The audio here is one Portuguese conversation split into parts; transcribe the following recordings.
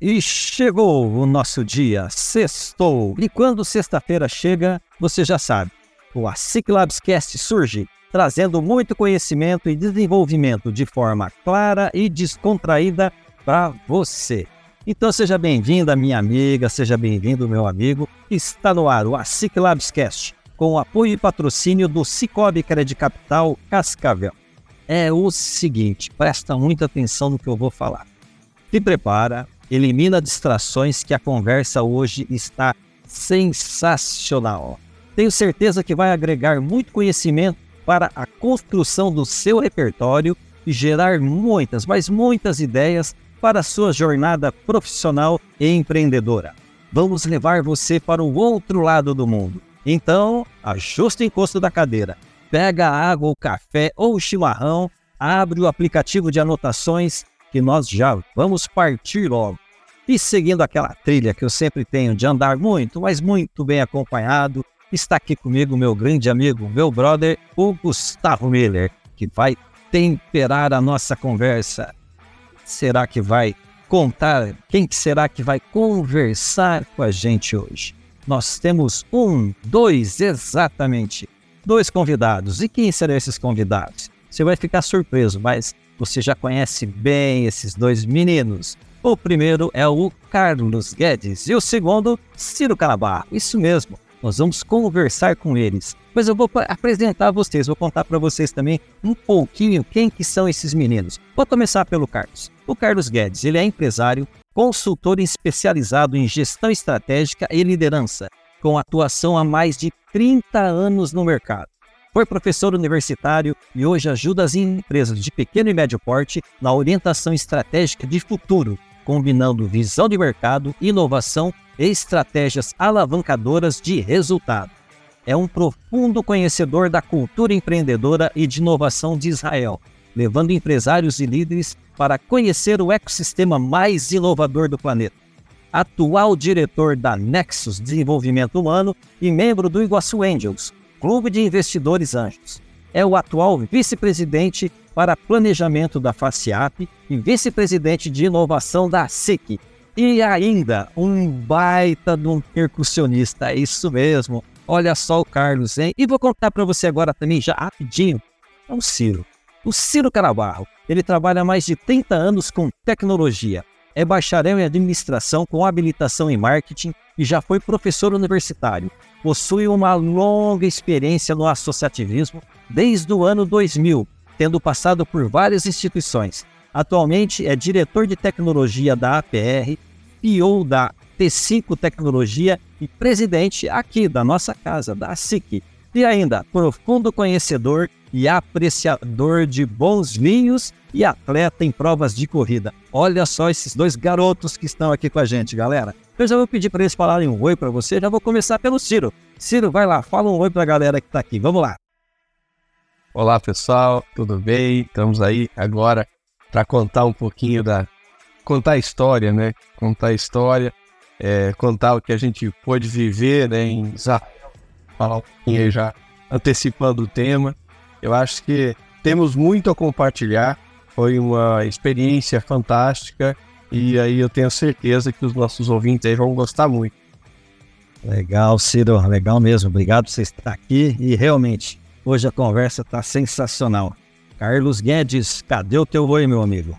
E chegou o nosso dia, sextou. E quando sexta-feira chega, você já sabe, o ASIC Labs Cast surge trazendo muito conhecimento e desenvolvimento de forma clara e descontraída para você. Então seja bem-vinda, minha amiga, seja bem-vindo, meu amigo. Está no ar o ASIC Labs Cast, com o apoio e patrocínio do Cicobi Credit Capital Cascavel. É o seguinte, presta muita atenção no que eu vou falar. Se prepara, elimina distrações que a conversa hoje está sensacional. Tenho certeza que vai agregar muito conhecimento para a construção do seu repertório e gerar muitas, mas muitas ideias para a sua jornada profissional e empreendedora. Vamos levar você para o outro lado do mundo. Então, ajuste o encosto da cadeira, pega água, o café ou o chimarrão, abre o aplicativo de anotações que nós já vamos partir logo. E seguindo aquela trilha que eu sempre tenho de andar muito, mas muito bem acompanhado, está aqui comigo meu grande amigo, meu brother, o Gustavo Miller, que vai temperar a nossa conversa. Será que vai contar? Quem será que vai conversar com a gente hoje? Nós temos um, dois, exatamente, dois convidados. E quem serão esses convidados? Você vai ficar surpreso, mas você já conhece bem esses dois meninos. O primeiro é o Carlos Guedes e o segundo, Ciro Canabarro. Isso mesmo, nós vamos conversar com eles. Mas eu vou apresentar vocês, vou contar para vocês também um pouquinho quem que são esses meninos. Vou começar pelo Carlos. O Carlos Guedes, ele é empresário, consultor especializado em gestão estratégica e liderança, com atuação há mais de 30 anos no mercado. Foi professor universitário e hoje ajuda as empresas de pequeno e médio porte na orientação estratégica de futuro, combinando visão de mercado, inovação e estratégias alavancadoras de resultado. É um profundo conhecedor da cultura empreendedora e de inovação de Israel, levando empresários e líderes para conhecer o ecossistema mais inovador do planeta. Atual diretor da Nexus Desenvolvimento Humano e membro do Iguaçu Angels, Clube de Investidores Anjos. É o atual vice-presidente para planejamento da FACIAP e vice-presidente de inovação da SIC. E ainda um baita de um percussionista, é isso mesmo. Olha só o Carlos, hein? E vou contar para você agora também, já rapidinho, é o Ciro. O Ciro Carabarro, ele trabalha há mais de 30 anos com tecnologia. É bacharel em administração com habilitação em marketing e já foi professor universitário. Possui uma longa experiência no associativismo desde o ano 2000, tendo passado por várias instituições. Atualmente é diretor de tecnologia da APR, PO da T5 Tecnologia e presidente aqui da nossa casa, da SIC. E ainda, profundo conhecedor e apreciador de bons vinhos e atleta em provas de corrida. Olha só esses dois garotos que estão aqui com a gente, galera. Eu já vou pedir para eles falarem um oi para você, já vou começar pelo Ciro. Ciro, vai lá, fala um oi para a galera que está aqui, vamos lá. Olá pessoal, tudo bem? Estamos aí agora para contar um pouquinho da. contar a história, né? Contar a história, é, contar o que a gente pôde viver né, em Israel, falar um pouquinho aí já antecipando o tema. Eu acho que temos muito a compartilhar. Foi uma experiência fantástica e aí eu tenho certeza que os nossos ouvintes aí vão gostar muito. Legal, Ciro, legal mesmo. Obrigado por você estar aqui e realmente hoje a conversa está sensacional. Carlos Guedes, cadê o teu oi, meu amigo?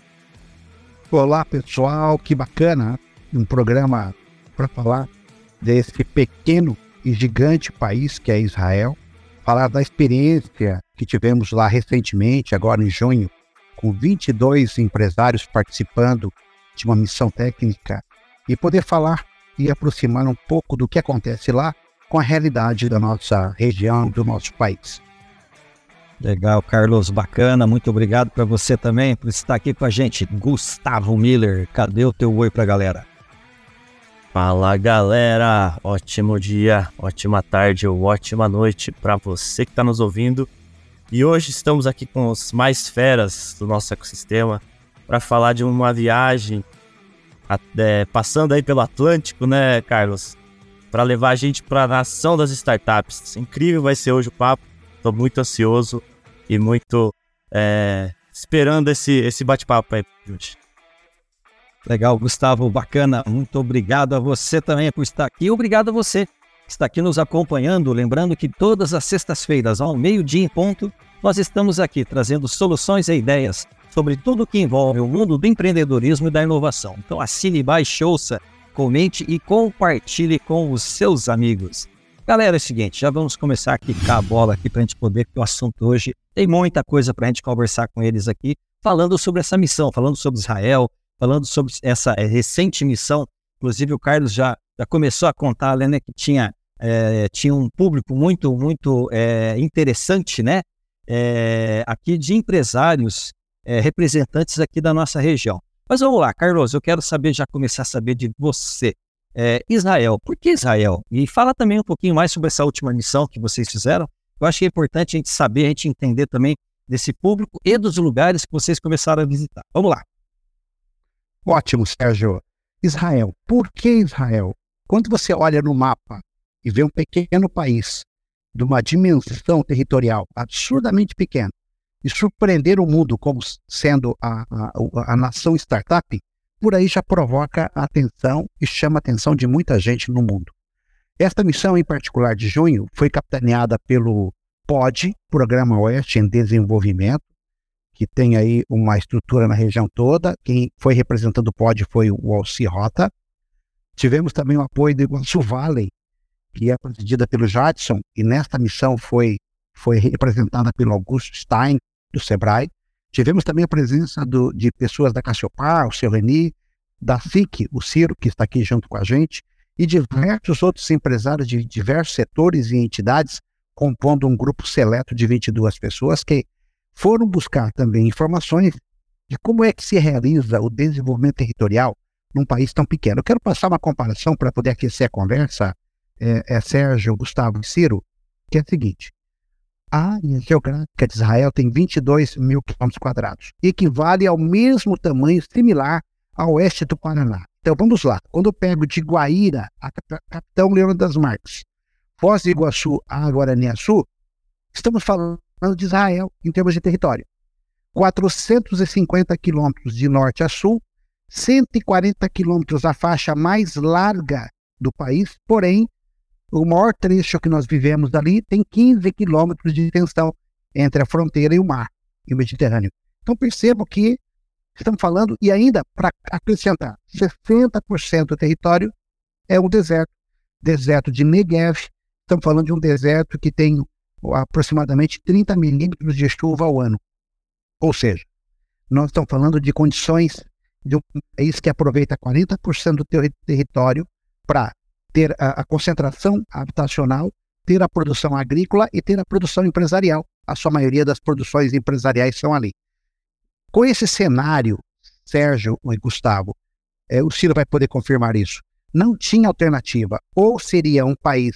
Olá, pessoal, que bacana um programa para falar desse pequeno e gigante país que é Israel falar da experiência que tivemos lá recentemente, agora em junho, com 22 empresários participando de uma missão técnica e poder falar e aproximar um pouco do que acontece lá com a realidade da nossa região, do nosso país. Legal, Carlos, bacana. Muito obrigado para você também por estar aqui com a gente. Gustavo Miller, cadê o teu oi para a galera? Fala galera, ótimo dia, ótima tarde ou ótima noite para você que está nos ouvindo. E hoje estamos aqui com os mais feras do nosso ecossistema para falar de uma viagem é, passando aí pelo Atlântico, né, Carlos? Para levar a gente para a nação das startups. Incrível vai ser hoje o papo. Estou muito ansioso e muito é, esperando esse, esse bate-papo aí, gente. Legal, Gustavo, bacana. Muito obrigado a você também por estar aqui. Obrigado a você que está aqui nos acompanhando. Lembrando que todas as sextas-feiras, ao meio-dia em ponto, nós estamos aqui trazendo soluções e ideias sobre tudo que envolve o mundo do empreendedorismo e da inovação. Então assine, baixe, ouça, comente e compartilhe com os seus amigos. Galera, é o seguinte, já vamos começar a quicar a bola aqui para a gente poder, porque o assunto hoje tem muita coisa para a gente conversar com eles aqui, falando sobre essa missão, falando sobre Israel, falando sobre essa é, recente missão. Inclusive, o Carlos já, já começou a contar né, que tinha, é, tinha um público muito, muito é, interessante, né? É, aqui de empresários, é, representantes aqui da nossa região. Mas vamos lá, Carlos, eu quero saber, já começar a saber de você. É, Israel, por que Israel? E fala também um pouquinho mais sobre essa última missão que vocês fizeram. Eu acho que é importante a gente saber, a gente entender também desse público e dos lugares que vocês começaram a visitar. Vamos lá. Ótimo, Sérgio. Israel. Por que Israel? Quando você olha no mapa e vê um pequeno país de uma dimensão territorial absurdamente pequena e surpreender o mundo como sendo a, a, a nação startup, por aí já provoca atenção e chama a atenção de muita gente no mundo. Esta missão, em particular de junho, foi capitaneada pelo POD, Programa Oeste em Desenvolvimento, que tem aí uma estrutura na região toda. Quem foi representando o POD foi o Alci Rota. Tivemos também o apoio do Iguaçu Valley, que é presidida pelo Jadson, e nesta missão foi, foi representada pelo Augusto Stein, do Sebrae. Tivemos também a presença do, de pessoas da Cassiopar, o seu Reni, da FIC, o Ciro, que está aqui junto com a gente, e diversos outros empresários de diversos setores e entidades, compondo um grupo seleto de 22 pessoas que foram buscar também informações de como é que se realiza o desenvolvimento territorial num país tão pequeno. Eu quero passar uma comparação para poder aquecer a conversa, é, é Sérgio, Gustavo e Ciro, que é a seguinte. Área geográfica de Israel tem 22 mil quilômetros quadrados, equivale ao mesmo tamanho similar ao oeste do Paraná. Então vamos lá. Quando eu pego de Guaíra a Capitão Leão das Marques, Foz do Iguaçu a Guaraniaçu, estamos falando de Israel em termos de território. 450 quilômetros de norte a sul, 140 quilômetros a faixa mais larga do país, porém, o maior trecho que nós vivemos dali tem 15 quilômetros de extensão entre a fronteira e o mar, e o Mediterrâneo. Então percebo que estamos falando, e ainda para acrescentar, 60% do território é um deserto, deserto de Negev, estamos falando de um deserto que tem aproximadamente 30 milímetros de chuva ao ano. Ou seja, nós estamos falando de condições de um país que aproveita 40% do ter território para ter a, a, concentração habitacional, ter a produção agrícola e ter a produção empresarial. A sua maioria das produções empresariais são ali. Com esse cenário, Sérgio e Gustavo, é, o Ciro vai poder confirmar isso. Não tinha alternativa. Ou seria um país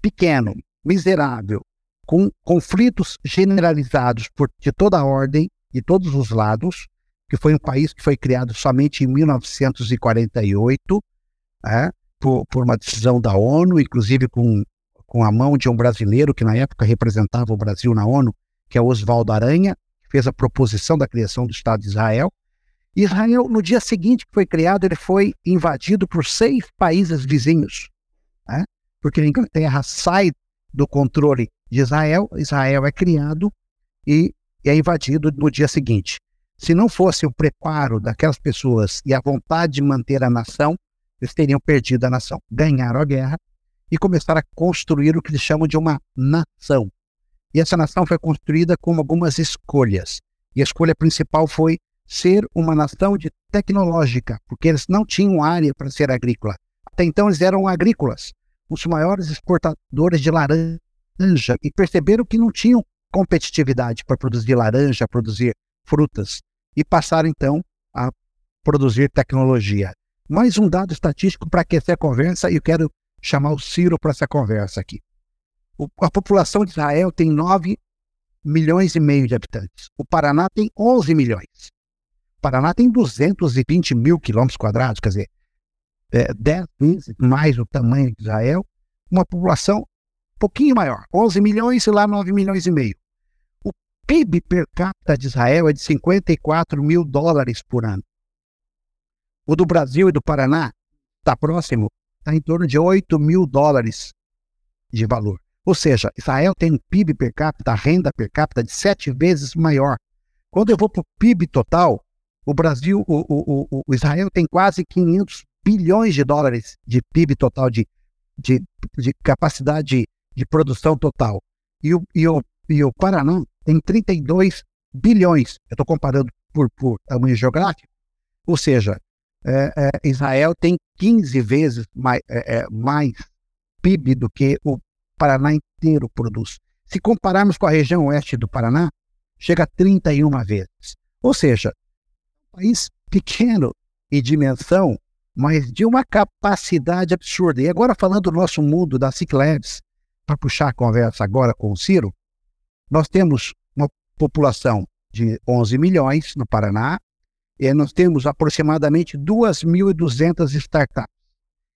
pequeno, miserável, com conflitos generalizados por, de toda a ordem, de todos os lados, que foi um país que foi criado somente em 1948, é, por, por, uma decisão da ONU, inclusive com, com a mão de um brasileiro que na época representava o Brasil na ONU, que é Oswaldo Aranha, que fez a proposição da criação do Estado de Israel. Israel, no dia seguinte que foi criado, ele foi invadido por seis países vizinhos, né? porque a Inglaterra sai do controle de Israel, Israel é criado e é invadido no dia seguinte. Se não fosse o preparo daquelas pessoas e a vontade de manter a nação, eles teriam perdido a nação. Ganharam a guerra e começaram a construir o que eles chamam de uma nação. E essa nação foi construída com algumas escolhas. E a escolha principal foi ser uma nação de tecnológica, porque eles não tinham área para ser agrícola. Até então eles eram agrícolas, os maiores exportadores de laranja e perceberam que não tinham competitividade para produzir laranja, produzir frutas, e passaram então a produzir tecnologia. Mais um dado estatístico para aquecer a conversa e eu quero chamar o Ciro para essa conversa aqui. O, a população de Israel tem 9 milhões e meio de habitantes. O Paraná tem 11 milhões. O Paraná tem 220 mil quilômetros quadrados, quer dizer, é, 10 vezes mais o tamanho de Israel, uma população um pouquinho maior, 11 milhões e lá 9 milhões e meio. O PIB per capita de Israel é de 54 mil dólares por ano. O do Brasil e do Paraná está próximo, está em torno de 8 mil dólares de valor. Ou seja, Israel tem um PIB per capita, renda per capita de sete vezes maior. Quando eu vou para o PIB total, o Brasil, o, o, o, Israel tem quase 500 bilhões de dólares de PIB total, de, de, de capacidade de, de, produção total. E o, e, o, e o Paraná tem 32 bilhões. Eu estou comparando por, por tamanho geográfico. Ou seja, é, é, Israel tem 15 vezes mais, é, é mais PIB do que o Paraná inteiro produz. Se compararmos com a região oeste do Paraná, chega a 31 vezes. Ou seja, um país pequeno em dimensão, mas de uma capacidade absurda. E agora falando do nosso mundo da Ciclabs, para puxar a conversa agora com o Ciro, nós temos uma população de 11 milhões no Paraná, e nós temos aproximadamente 2.200 startups.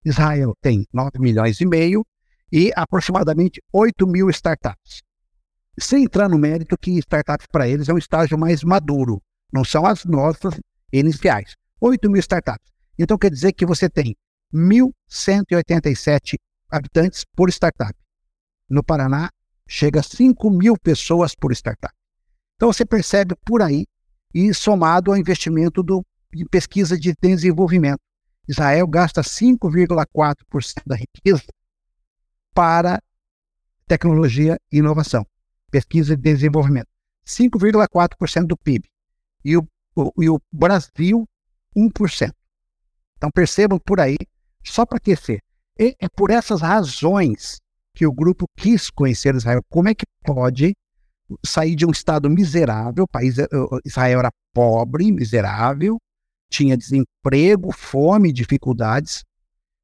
Israel tem 9 milhões e meio e aproximadamente 8 mil startups. Sem entrar no mérito que startups para eles é um estágio mais maduro, não são as nossas iniciais. 8 mil startups. Então quer dizer que você tem 1.187 habitantes por startup. No Paraná, chega a 5 mil pessoas por startup. Então você percebe por aí, e somado ao investimento do, de pesquisa de desenvolvimento. Israel gasta 5,4% da riqueza para tecnologia e inovação, pesquisa e desenvolvimento. 5,4% do PIB. E o, o, e o Brasil, 1%. Então percebam por aí, só para aquecer. E é por essas razões que o grupo quis conhecer Israel. Como é que pode sair de um estado miserável? País, eh, Israel era pobre, miserável, tinha desemprego, fome, dificuldades,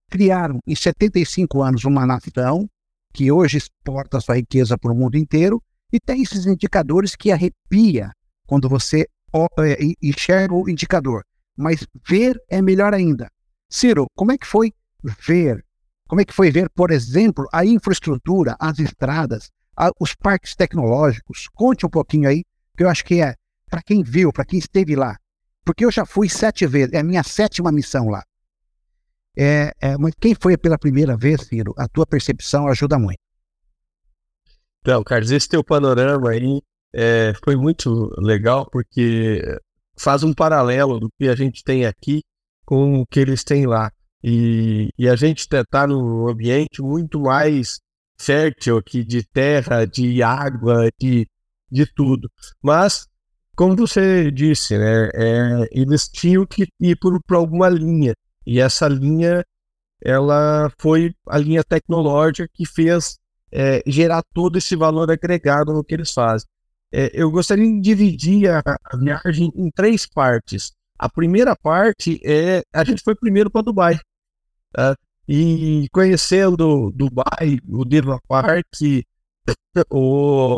criaram em 75 anos uma nação que hoje exporta sua riqueza para o mundo inteiro e tem esses indicadores que arrepia quando você é, enxerga o indicador. Mas ver é melhor ainda. Ciro, como é que foi ver? Como é que foi ver, por exemplo, a infraestrutura, as estradas, os parques tecnológicos? Conte um pouquinho aí, que eu acho que é para quem viu, para quem esteve lá. Porque eu já fui sete vezes, é a minha sétima missão lá. É, é, mas quem foi pela primeira vez, Ciro, a tua percepção ajuda muito. Então, Carlos, esse teu panorama aí é, foi muito legal porque faz um paralelo do que a gente tem aqui com o que eles têm lá. E, e a gente está num ambiente muito mais fértil aqui de terra, de água, de, de tudo. Mas, como você disse, né, é, eles tinham que ir por, por alguma linha. E essa linha, ela foi a linha tecnológica que fez é, gerar todo esse valor agregado no que eles fazem. É, eu gostaria de dividir a, a, viagem em três partes. A primeira parte é a gente foi primeiro para Dubai. Tá? E conhecendo Dubai, o Deva Park, o,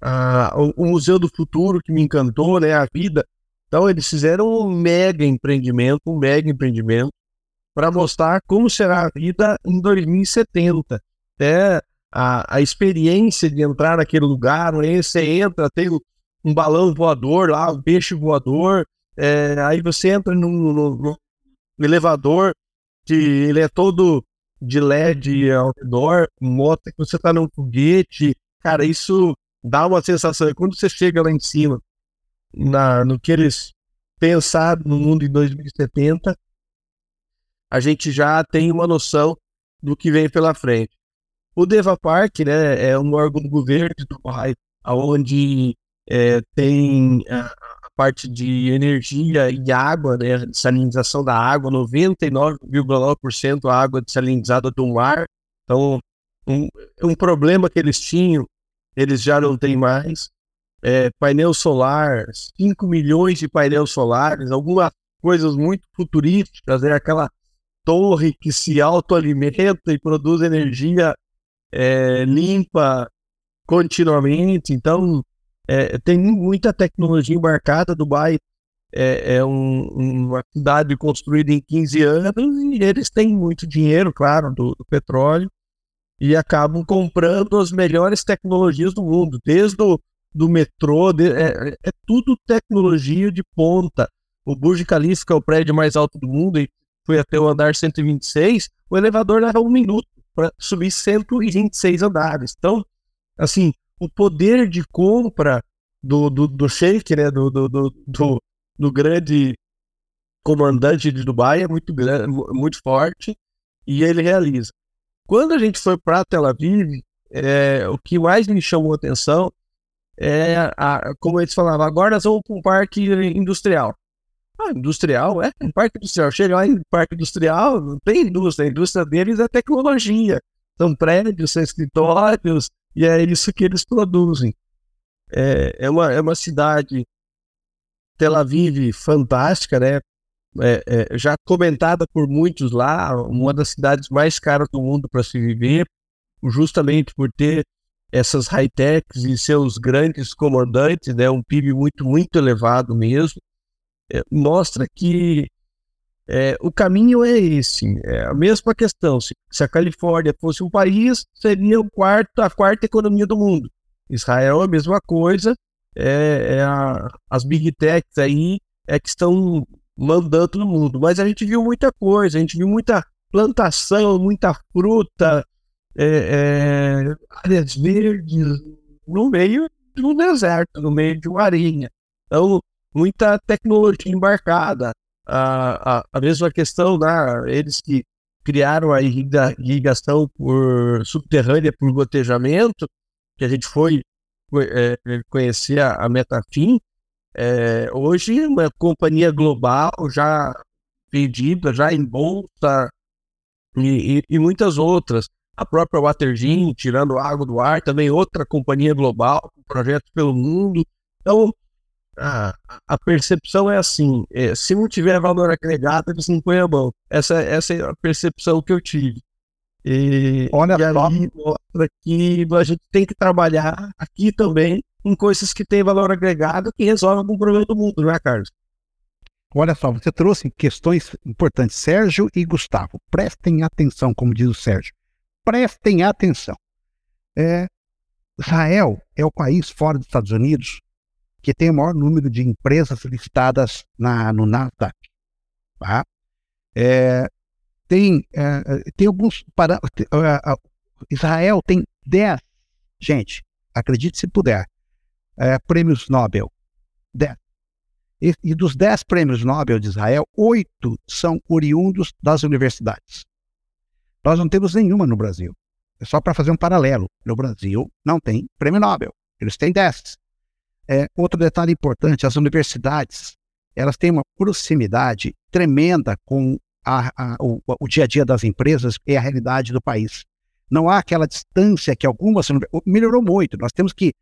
a, o, Museu do Futuro que me encantou, né, a vida. Então eles fizeram um mega empreendimento, um mega empreendimento para mostrar como será a vida em 2070. Até a, a experiência de entrar naquele lugar, aí você entra, tem um balão voador lá, um peixe voador, é, aí você entra no, elevador, que ele é todo de LED outdoor, mostra que você está num foguete, cara, isso dá uma sensação. E quando você chega lá em cima, na, no que eles pensaram no mundo em 2070, a gente já tem uma noção do que vem pela frente. O Deva Park né, é um órgão do governo de Dubai, onde é, tem a, a, parte de energia e água, né, salinização da água, 99,9% água desalinizada do mar. Então, um, um problema que eles tinham, eles já não têm mais. É, painel solar, 5 milhões de painéis solares, algumas coisas muito futurísticas, né, aquela torre que se autoalimenta e produz energia é, limpa continuamente. Então, é, tem muita tecnologia embarcada. Dubai é, é um, uma cidade construída em 15 anos e eles têm muito dinheiro, claro, do, do petróleo e acabam comprando as melhores tecnologias do mundo, desde o do metrô, de, é, é, tudo tecnologia de ponta. O Burj Khalifa, que é o prédio mais alto do mundo, e foi até o andar 126, o elevador leva um minuto para subir 126 andares. Então, assim, o poder de compra do, do, do né, do, do, do, do, grande comandante de Dubai é muito, muito forte e ele realiza. Quando a gente foi para Tel Aviv, é, o que mais me chamou a atenção é, a, como eles falavam, agora nós vamos para um parque industrial. Ah, industrial? É, um parque industrial. Chega lá em parque industrial, não tem indústria. A indústria deles é tecnologia. São prédios, são escritórios, e é isso que eles produzem. É, é, uma, é uma cidade, Tel Aviv, fantástica, né? É, é, já comentada por muitos lá, uma das cidades mais caras do mundo para se viver, justamente por ter essas high-techs e seus grandes comandantes, né? Um PIB muito, muito elevado mesmo. É, mostra que é, o caminho é esse. É a mesma questão. Se, se, a Califórnia fosse um país, seria o quarto, a quarta economia do mundo. Israel é a mesma coisa. É, é a, as big techs aí é que estão mandando no mundo. Mas a gente viu muita coisa. A gente viu muita plantação, muita fruta, é, é, áreas verdes no meio de um deserto, no meio de uma arinha. Então, muita tecnologia embarcada a, a, a mesma questão, né? eles que criaram a irrigação por subterrânea por gotejamento, que a gente foi é, conhecer a, a é, hoje uma companhia global já vendida, já em bolsa e, e, e muitas outras. A própria Watergin, tirando água do ar, também outra companhia global, projetos pelo mundo. Então, a, a percepção é assim: é, se não tiver valor agregado, eles não põem a mão. Essa, essa é a percepção que eu tive. E, Olha e só. mostra que a gente tem que trabalhar aqui também em coisas que têm valor agregado que resolvem algum problema do mundo, não é, Carlos? Olha só, você trouxe questões importantes. Sérgio e Gustavo, prestem atenção, como diz o Sérgio. Prestem atenção. É, Israel é o país fora dos Estados Unidos que tem o maior número de empresas listadas na, no Nasdaq. Tá? É, tem, é, tem alguns. Para, uh, Israel tem 10, gente, acredite se puder, é, prêmios Nobel. 10. E, e dos 10 prêmios Nobel de Israel, oito são oriundos das universidades. Nós não temos nenhuma no Brasil. É só para fazer um paralelo. No Brasil não tem prêmio Nobel. Eles têm 10. É, outro detalhe importante, as universidades, elas têm uma proximidade tremenda com a, a, o, o, dia a dia das empresas e a realidade do país. Não há aquela distância que algumas melhorou muito. Nós temos que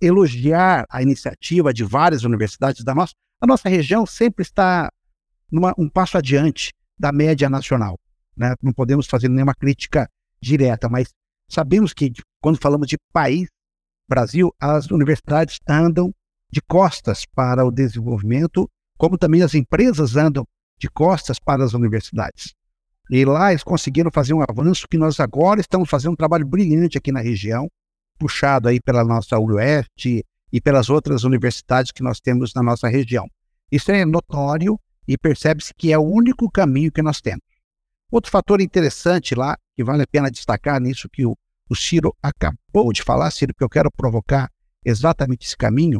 elogiar a iniciativa de várias universidades da nossa. A nossa região sempre está numa, um passo adiante da média nacional. Né? Não podemos fazer nenhuma crítica direta, mas sabemos que quando falamos de país, Brasil, as universidades andam de costas para o desenvolvimento, como também as empresas andam de costas para as universidades. E lá eles conseguiram fazer um avanço que nós agora estamos fazendo um trabalho brilhante aqui na região, puxado aí pela nossa UEST e pelas outras universidades que nós temos na nossa região. Isso é notório e percebe-se que é o único caminho que nós temos. Outro fator interessante lá, que vale a pena destacar nisso que o o Ciro acabou de falar, Ciro, que eu quero provocar exatamente esse caminho,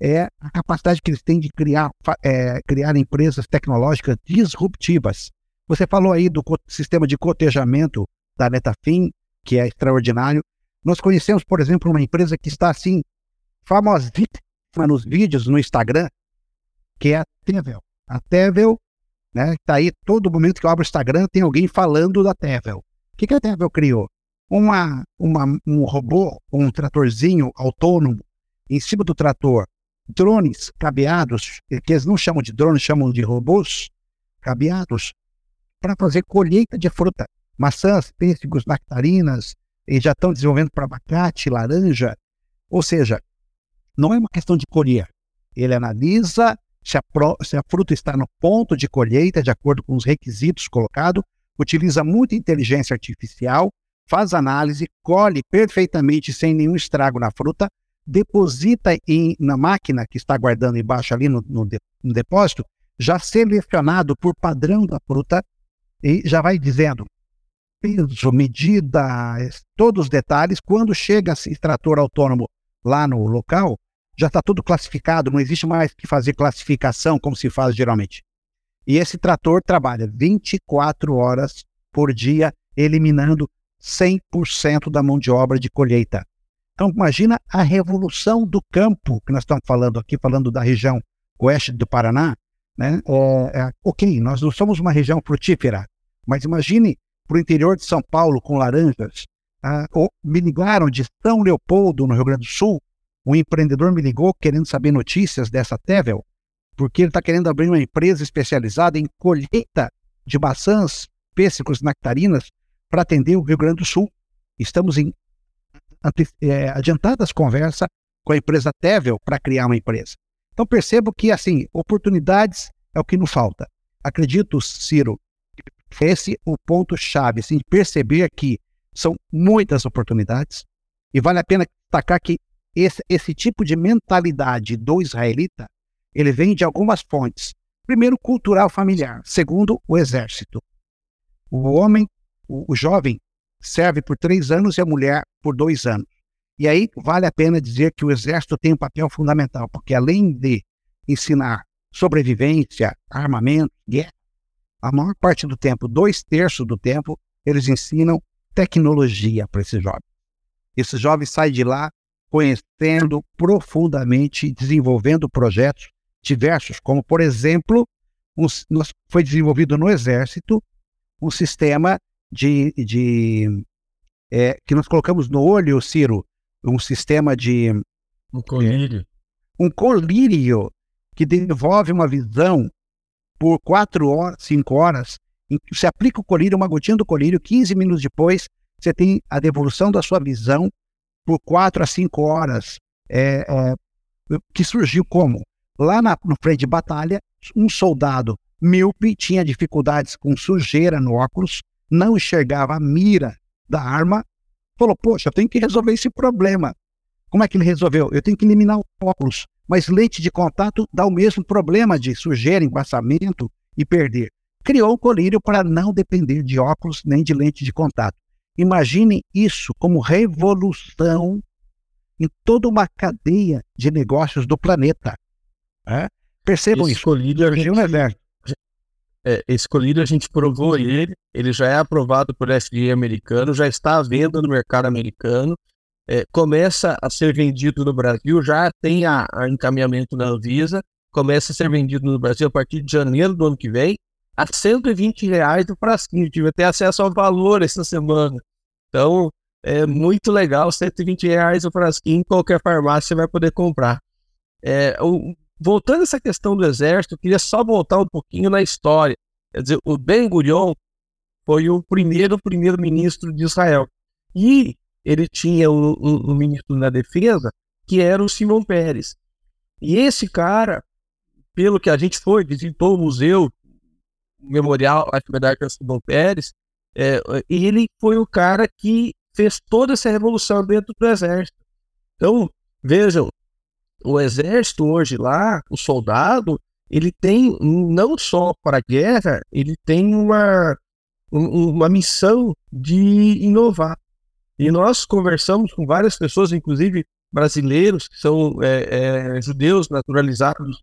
é a capacidade que eles têm de criar, é, criar empresas tecnológicas disruptivas. Você falou aí do sistema de cotejamento da Netafim, que é extraordinário. Nós conhecemos, por exemplo, uma empresa que está assim, famosíssima nos vídeos no Instagram, que é a Tevel. A Tevel, né, está aí todo momento que eu abro o Instagram, tem alguém falando da Tevel. O que, que a Tevel criou? Uma, uma, um robô, um tratorzinho autônomo em cima do trator, drones cabeados, que eles não chamam de drones, chamam de robôs cabeados, para fazer colheita de fruta. Maçãs, pêssegos, nectarinas, e já estão desenvolvendo para abacate, laranja. Ou seja, não é uma questão de colher. Ele analisa se a, pro, se a fruta está no ponto de colheita, de acordo com os requisitos colocados, utiliza muita inteligência artificial, faz análise, colhe perfeitamente sem nenhum estrago na fruta, deposita em, na máquina que está guardando embaixo ali no, no, de, no depósito, já selecionado por padrão da fruta e já vai dizendo peso, medida, todos os detalhes. Quando chega esse extrator autônomo lá no local, já está tudo classificado, não existe mais que fazer classificação como se faz geralmente. E esse trator trabalha 24 horas por dia, eliminando 100% da mão de obra de colheita. Então, imagina a revolução do campo que nós estamos falando aqui, falando da região oeste do Paraná. Né? É, é, ok, nós não somos uma região frutífera, mas imagine para o interior de São Paulo com laranjas. Ah, me ligaram de São Leopoldo, no Rio Grande do Sul, um empreendedor me ligou querendo saber notícias dessa Tevel, porque ele está querendo abrir uma empresa especializada em colheita de maçãs, pêssegos, nectarinas para atender o Rio Grande do Sul. Estamos em é, adiantadas conversa com a empresa Tevel para criar uma empresa. Então percebo que assim oportunidades é o que nos falta. Acredito, Ciro, esse é o ponto chave, assim, perceber que são muitas oportunidades e vale a pena destacar que esse, esse tipo de mentalidade do israelita, ele vem de algumas fontes. Primeiro, cultural familiar. Segundo, o exército. O homem, o, o jovem, serve por três anos e a mulher por dois anos. E aí vale a pena dizer que o exército tem um papel fundamental, porque além de ensinar sobrevivência, armamento, guerra, a maior parte do tempo, dois terços do tempo, eles ensinam tecnologia para esses jovens. Esses jovens saem de lá conhecendo profundamente, desenvolvendo projetos diversos, como, por exemplo, um, foi desenvolvido no Exército um sistema de, de é, que nós colocamos no olho, Ciro, um sistema de um colírio, um colírio que desenvolve uma visão por quatro horas, cinco horas. Você aplica o colírio, uma gotinha do colírio, 15 minutos depois, você tem a devolução da sua visão por quatro a cinco horas, é, é, que surgiu como? Lá na, no freio de batalha, um soldado míope tinha dificuldades com sujeira no óculos, não enxergava a mira da arma, falou, poxa, eu tenho que resolver esse problema. Como é que ele resolveu? Eu tenho que eliminar o óculos, mas lente de contato dá o mesmo problema de sujeira, embaçamento e perder. Criou um colírio para não depender de óculos nem de lente de contato. Imaginem isso como revolução em toda uma cadeia de negócios do planeta. É? Percebam esse isso. Colírio, a gente, é, esse colírio a gente provou ele, ele já é aprovado por FDA americano, já está à venda no mercado americano, é, começa a ser vendido no Brasil, já tem a, a encaminhamento na Anvisa, começa a ser vendido no Brasil a partir de janeiro do ano que vem, a 120 reais do frasquinho. Tive até acesso ao valor essa semana. Então, é muito legal, 120 reais o frasquinho, qualquer farmácia vai poder comprar. É, o, voltando a essa questão do exército, eu queria só voltar um pouquinho na história. Quer dizer, o Ben Gurion foi o primeiro primeiro-ministro de Israel. E ele tinha o, o, o, ministro da defesa, que era o Simão Pérez. E esse cara, pelo que a gente foi, visitou o museu, memorial, acho que é Simão Pérez, é, ele foi o cara que fez toda essa revolução dentro do exército. Então, vejam, o exército hoje lá, o soldado, ele tem não só para a guerra, ele tem uma, uma missão de inovar. E nós conversamos com várias pessoas, inclusive brasileiros, que são é, é, judeus naturalizados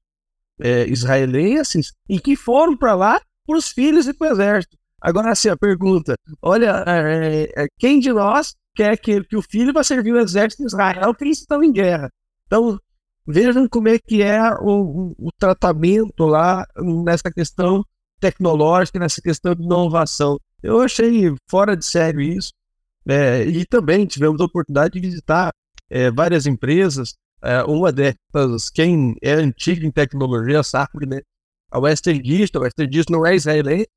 é, israelenses, e que foram para lá para os filhos e para o exército. Agora, assim, a pergunta: olha, é, é, quem de nós quer que, que o filho vá servir o exército de Israel que eles estão em guerra? Então, vejam como é que é o, o, tratamento lá nessa questão tecnológica, nessa questão de inovação. Eu achei fora de sério isso. É, e também tivemos a oportunidade de visitar é, várias empresas. É, uma dessas, quem é antigo em tecnologia sabe, né? A Western Digital, a Western Digital não é israelense,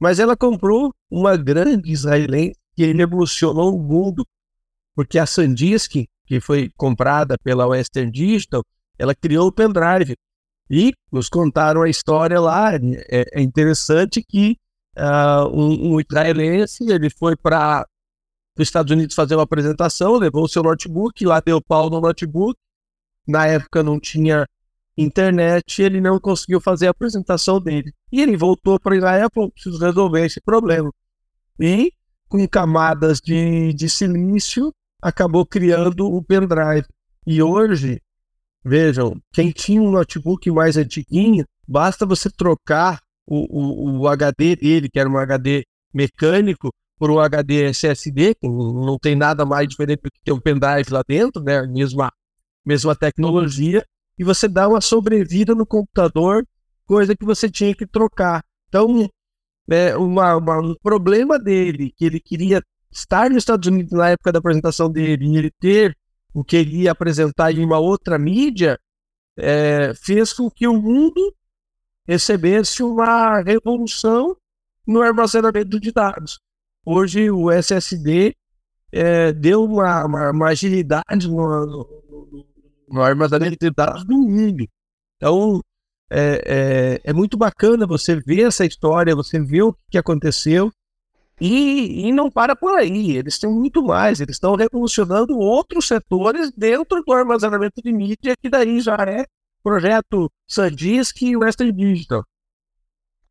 Mas ela comprou uma grande israelense que revolucionou o mundo, porque a SanDisk, que foi comprada pela Western Digital, ela criou o pendrive. E nos contaram a história lá. É, é interessante que uh, um, um israelense ele foi para os Estados Unidos fazer uma apresentação, levou o seu notebook, lá deu pau no notebook. Na época não tinha internet, ele não conseguiu fazer a apresentação dele. E ele voltou para Israel e preciso resolver esse problema. E, com camadas de, de silício, acabou criando o pendrive. E hoje, vejam, quem tinha um notebook mais antiguinho, basta você trocar o, o, o HD dele, que era um HD mecânico, por um HD SSD, que não tem nada mais diferente do que ter um pendrive lá dentro, né? Mesma, mesma tecnologia, e você dá uma sobrevida no computador, coisa que você tinha que trocar. Então, é, uma, uma, um problema dele, que ele queria estar nos Estados Unidos na época da apresentação dele, e ele ter o que ele ia apresentar em uma outra mídia, é, fez com que o mundo recebesse uma revolução no armazenamento de dados. Hoje o SSD é, deu uma, uma, uma agilidade no, no, no, armazenamento de dados do mundo. Então é, é, é, muito bacana você ver essa história, você ver o que aconteceu. E, e não para por aí, eles têm muito mais, eles estão revolucionando outros setores dentro do armazenamento de mídia, que daí já é projeto SanDisk e Western Digital.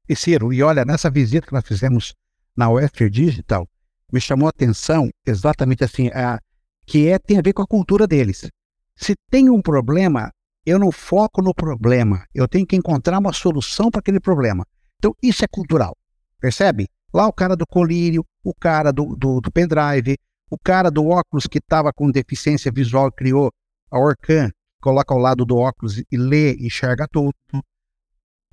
E Ciro, e olha, nessa visita que nós fizemos na Western Digital me chamou a atenção exatamente assim, a, que é, tem a ver com a cultura deles. Se tem um problema, eu não foco no problema, eu tenho que encontrar uma solução para aquele problema. Então, isso é cultural, percebe? Lá o cara do colírio, o cara do, do, do pendrive, o cara do óculos que estava com deficiência visual criou a Orcan, coloca ao lado do óculos e lê e enxerga tudo.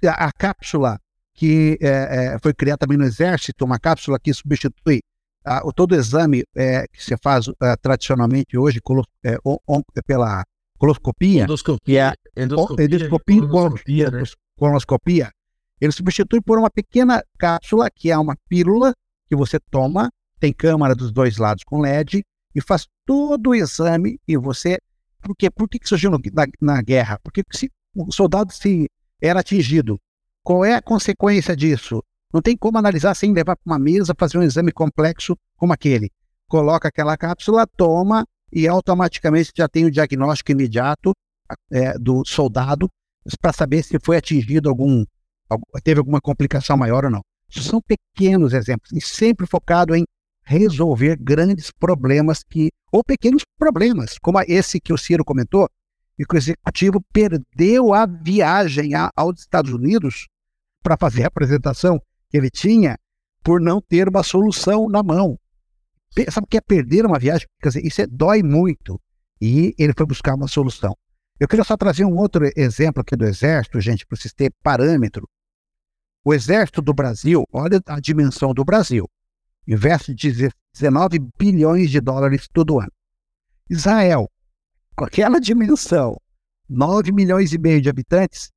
A, a cápsula que é, é, foi criada também no Exército, uma cápsula que substitui ah, o todo exame é, que se faz ah, tradicionalmente hoje colo, é, on, on, pela coloscopia, endoscopia, é endoscopia, endoscopia, colonoscopia, né? colonoscopia, ele substitui por uma pequena cápsula que é uma pílula que você toma, tem câmara dos dois lados com LED e faz todo o exame e você por quê? Por que, que surgiu na, na guerra? Porque se o soldado se era atingido qual é a consequência disso? Não tem como analisar sem levar para uma mesa, fazer um exame complexo como aquele. Coloca aquela cápsula, toma e automaticamente já tem o diagnóstico imediato é, do soldado para saber se foi atingido algum, teve alguma complicação maior ou não. São pequenos exemplos e sempre focado em resolver grandes problemas que ou pequenos problemas, como esse que o Ciro comentou, e que o executivo perdeu a viagem aos Estados Unidos para fazer a apresentação que ele tinha por não ter uma solução na mão. Sabe o que é perder uma viagem? Quer dizer, isso é, dói muito. E ele foi buscar uma solução. Eu queria só trazer um outro exemplo aqui do Exército, gente, para vocês terem parâmetro. O Exército do Brasil, olha a dimensão do Brasil, investe 19 bilhões de dólares todo ano. Israel, com aquela dimensão, 9 milhões e meio de habitantes,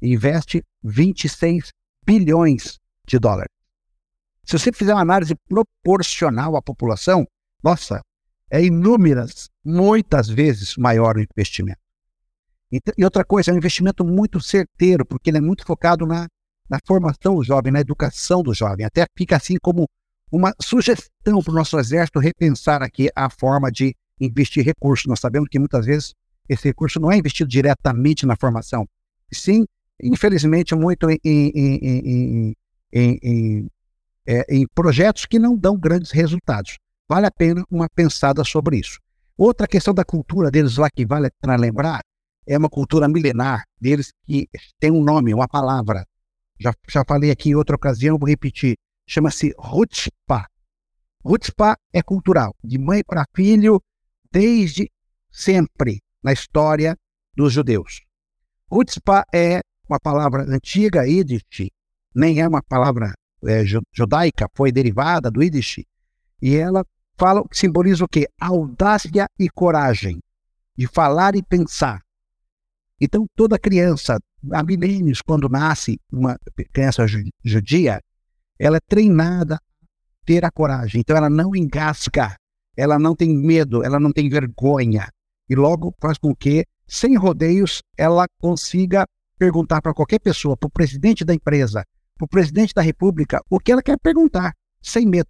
investe 26 bilhões de dólares. Se você fizer uma análise proporcional à população, nossa, é inúmeras, muitas vezes maior o investimento. E outra coisa, é um investimento muito certeiro, porque ele é muito focado na, na formação do jovem, na educação do jovem. Até fica assim como uma sugestão para o nosso exército repensar aqui a forma de investir recursos. Nós sabemos que muitas vezes esse recurso não é investido diretamente na formação, sim infelizmente, muito em, em, em, é, em, projetos que não dão grandes resultados. Vale a pena uma pensada sobre isso. Outra questão da cultura deles lá que vale a pena lembrar é uma cultura milenar deles que tem um nome, uma palavra. Já, já falei aqui em outra ocasião, vou repetir. Chama-se Rutzpah. Rutzpah é cultural, de mãe para filho, desde sempre na história dos judeus. Rutzpah é uma palavra antiga, Yiddish, nem é uma palavra é, judaica, foi derivada do Yiddish, e ela fala, simboliza o quê? Audácia e coragem de falar e pensar. Então, toda criança, há milênios, quando nasce uma criança judia, ela é treinada a ter a coragem. Então ela não engasga, ela não tem medo, ela não tem vergonha. E logo faz com que, sem rodeios, ela consiga perguntar para qualquer pessoa, para o presidente da empresa, para o presidente da república, o que ela quer perguntar, sem medo.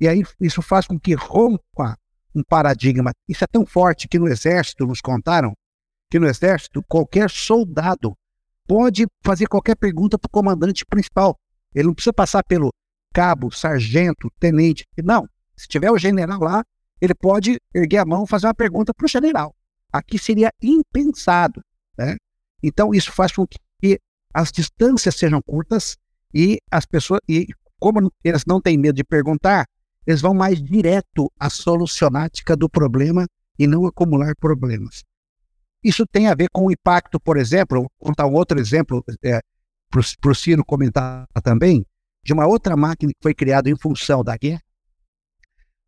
E aí isso faz com que rompa um paradigma. Isso é tão forte que no exército nos contaram que no exército qualquer soldado pode fazer qualquer pergunta para o comandante principal. Ele não precisa passar pelo cabo, sargento, tenente. Não. Se tiver o general lá, ele pode erguer a mão e fazer uma pergunta para o general. Aqui seria impensado. Né? Então, isso faz com que as distâncias sejam curtas e as pessoas, e como eles não têm medo de perguntar, eles vão mais direto à solucionática do problema e não acumular problemas. Isso tem a ver com o impacto, por exemplo, vou contar um outro exemplo é, para o Ciro comentar também, de uma outra máquina que foi criada em função da guerra.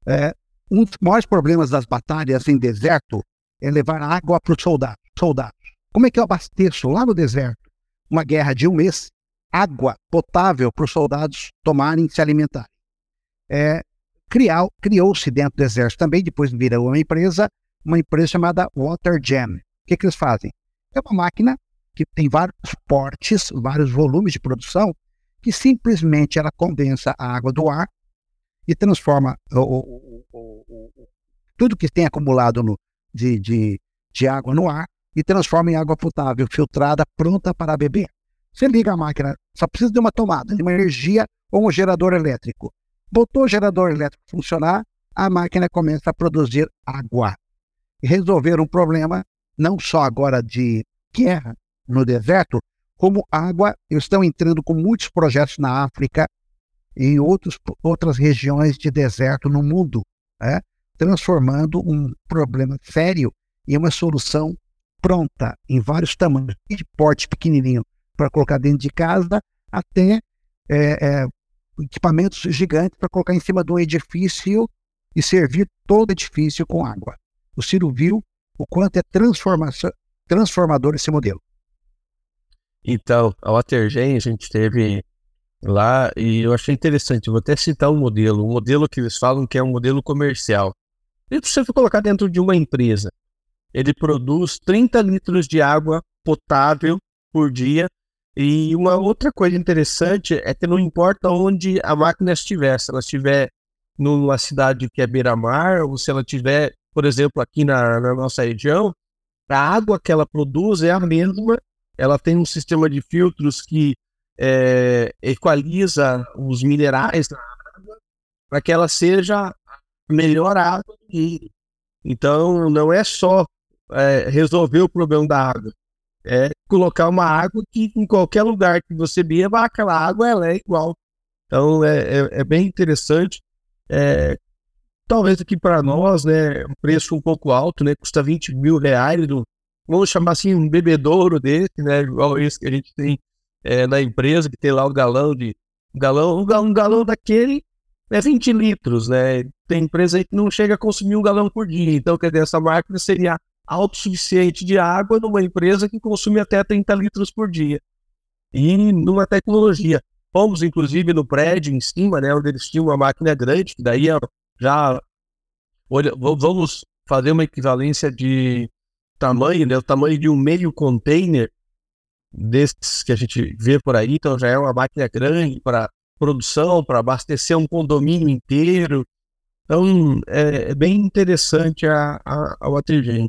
É, um dos maiores problemas das batalhas em deserto é levar água para os soldados. soldados. Como é que eu abasteço lá no deserto, uma guerra de um mês, água potável para os soldados tomarem e se alimentarem? É, criou-se dentro do exército também, depois virou uma empresa, uma empresa chamada Water Jam. O que, que eles fazem? É uma máquina que tem vários portes, vários volumes de produção, que simplesmente ela condensa a água do ar e transforma o, o, o, tudo que tem acumulado no, de, de, de água no ar e transforma em água potável, filtrada, pronta para beber. Você liga a máquina, só precisa de uma tomada, de uma energia ou um gerador elétrico. Botou o gerador elétrico funcionar, a máquina começa a produzir água. E resolver um problema, não só agora de guerra no deserto, como água, estão entrando com muitos projetos na África e em outros, outras regiões de deserto no mundo, né? transformando um problema sério em uma solução pronta, em vários tamanhos, de porte pequenininho para colocar dentro de casa, até é, é, equipamentos gigantes para colocar em cima de um edifício e servir todo o edifício com água. O Ciro viu o quanto é transformador esse modelo. Então, a Watergen a gente teve lá e eu achei interessante. Vou até citar um modelo, um modelo que eles falam que é um modelo comercial. E se você colocar dentro de uma empresa, ele produz 30 litros de água potável por dia e uma outra coisa interessante é que não importa onde a máquina estiver, se ela estiver numa cidade que é beira-mar, ou se ela estiver, por exemplo, aqui na, na, nossa região, a água que ela produz é a mesma, ela tem um sistema de filtros que é, equaliza os minerais na água para que ela seja a melhor água do mundo. Então, não é só é, resolver o problema da água, é colocar uma água que em qualquer lugar que você beba, aquela água ela é igual. Então é, é, é bem interessante. É, talvez aqui para nós, né, um preço um pouco alto, né, custa 20 mil reais, do, vamos chamar assim, um bebedouro desse, né, igual esse que a gente tem é, na empresa, que tem lá o galão de, um galão, um galão, um galão daquele é 20 litros, né, tem empresa aí que não chega a consumir um galão por dia, então quer dizer, essa máquina seria autossuficiente de água numa empresa que consome até 30 litros por dia. E numa tecnologia. Fomos, inclusive, no prédio em cima, né, onde eles tinham uma máquina grande, que daí já olha, vamos fazer uma equivalência de tamanho, né, o tamanho de um meio container desses que a gente vê por aí, então já é uma máquina grande para produção, para abastecer um condomínio inteiro. Então, é, é bem interessante a, a, a Watergen.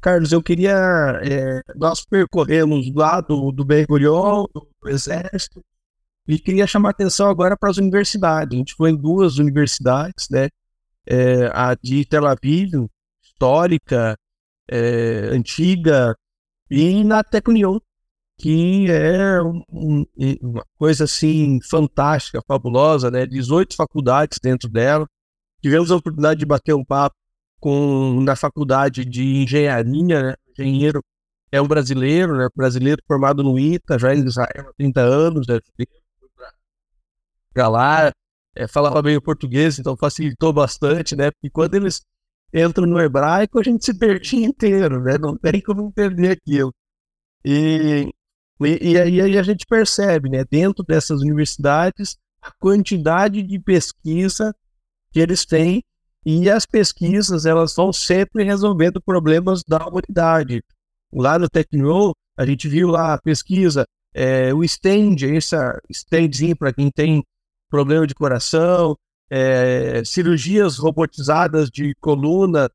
Carlos, eu queria. É, nós percorremos lá do, do Ben do Exército, e queria chamar atenção agora para as universidades. A gente foi em duas universidades, né? É, a de Tel Aviv, histórica, é, antiga, e na Tecnion, que é um, um, uma coisa assim fantástica, fabulosa, né? 18 faculdades dentro dela. Tivemos a oportunidade de bater um papo com, na faculdade de engenharia, né? engenheiro é um brasileiro, né? brasileiro formado no ITA, já em Israel há 30 anos, né? Para lá, é, falava bem o português, então facilitou bastante, né? Porque quando eles entram no hebraico, a gente se perdia inteiro, né? Não tem como perder aquilo. E, e, e aí, a gente percebe, né? Dentro dessas universidades, a quantidade de pesquisa que eles têm e as pesquisas elas vão sempre resolvendo problemas da humanidade. Lá no Tecno, a gente viu lá a pesquisa, é, o stand, esse standzinho para quem tem problema de coração, é, cirurgias robotizadas de coluna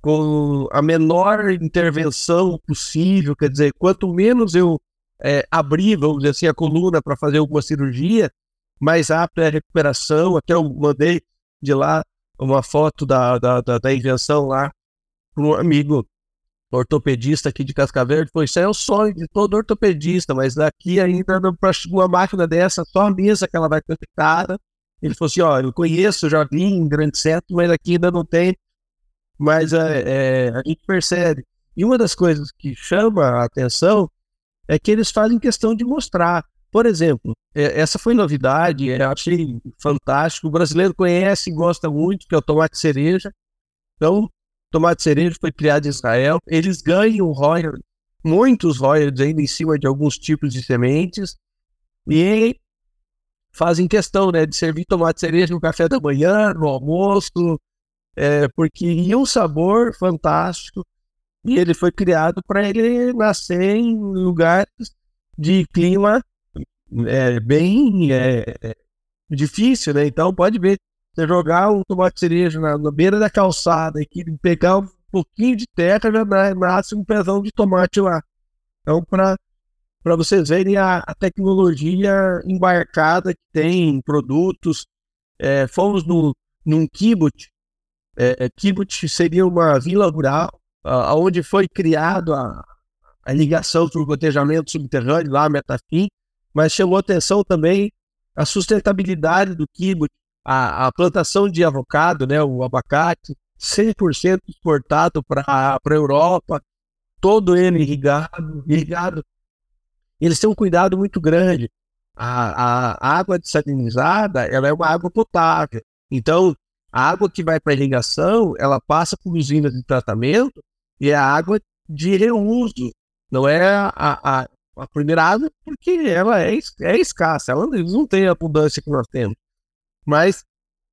com a menor intervenção possível, quer dizer, quanto menos eu é, abrir, vamos dizer assim, a coluna para fazer alguma cirurgia, mais rápida é a recuperação. Até eu mandei de lá uma foto da, da, da, da invenção lá para um amigo ortopedista aqui de Cascavel, foi isso é o sonho de todo ortopedista, mas daqui ainda para uma máquina dessa, só a mesa que ela vai conectada. Ele falou assim, ó, eu conheço, já vi em grande centro, mas aqui ainda não tem. Mas é, é, a gente percebe. E uma das coisas que chama a atenção é que eles fazem questão de mostrar. Por exemplo, é, essa foi novidade, eu achei fantástico. O brasileiro conhece e gosta muito, que é o tomate cereja. Então, tomate cereja foi criado em Israel. Eles ganham royalties, muitos royalties ainda em cima de alguns tipos de sementes. E fazem questão né, de servir tomate cereja no café da manhã, no almoço, é, porque é um sabor fantástico. E ele foi criado para ele nascer em lugares de clima é, bem é, difícil, né? Então pode ver, você jogar um tomate cereja na, na beira da calçada e pegar um pouquinho de terra, já nasce um pezão de tomate lá. Então, para para vocês verem a, a, tecnologia embarcada que tem em produtos. É, fomos no, num kibbutz. É, é kibbutz seria uma vila rural onde foi criado a, a ligação para o gotejamento subterrâneo, lá, Metafim, mas chamou atenção também a sustentabilidade do kibbutz, a, a plantação de avocado, né, o abacate, 100% exportado para a Europa, todo ele irrigado, irrigado. Eles têm um cuidado muito grande. A, a água desalinizada, ela é uma água potável. Então, a água que vai para irrigação, ela passa por usinas de tratamento e é água de reuso. Não é a, a, a primeira água, porque ela é, é escassa, ela não tem a abundância que nós temos. Mas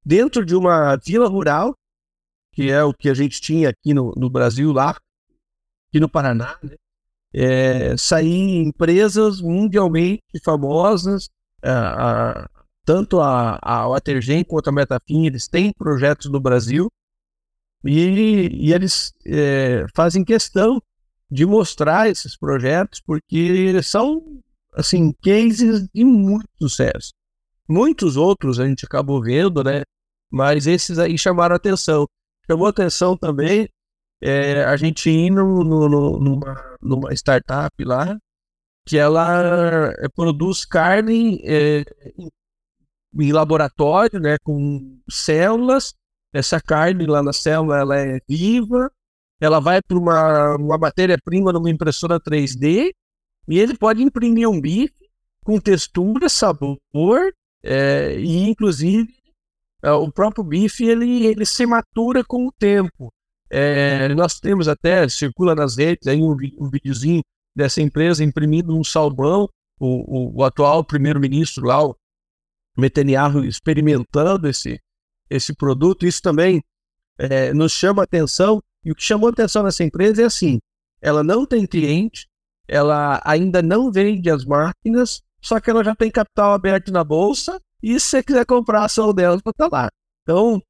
dentro de uma vila rural, que é o que a gente tinha aqui no, no Brasil, lá, aqui no Paraná, né? é, empresas mundialmente famosas, a, a, tanto a, a Watergen quanto a Metafim, eles têm projetos no Brasil e, e eles é, fazem questão de mostrar esses projetos, porque eles são, assim, cases de muito sucesso. Muitos outros a gente acabou vendo, né? Mas esses aí chamaram atenção. Chamou atenção também é, a gente ir no, no, numa, numa startup lá, que ela é, produz carne é, em laboratório, né, com células, essa carne lá na célula ela é viva, ela vai para uma, uma matéria-prima numa impressora 3D e ele pode imprimir um bife com textura, sabor é, e inclusive é, o próprio bife ele, ele se matura com o tempo. É, nós temos até, circula nas redes aí um, um videozinho dessa empresa imprimindo um salmão, o, o, o atual primeiro-ministro lá, o Netanyahu, experimentando esse, esse produto. Isso também é, nos chama atenção. E o que chamou atenção nessa empresa é assim: ela não tem cliente, ela ainda não vende as máquinas, só que ela já tem capital aberto na bolsa. E se você quiser comprar a ação dela, está lá. Então,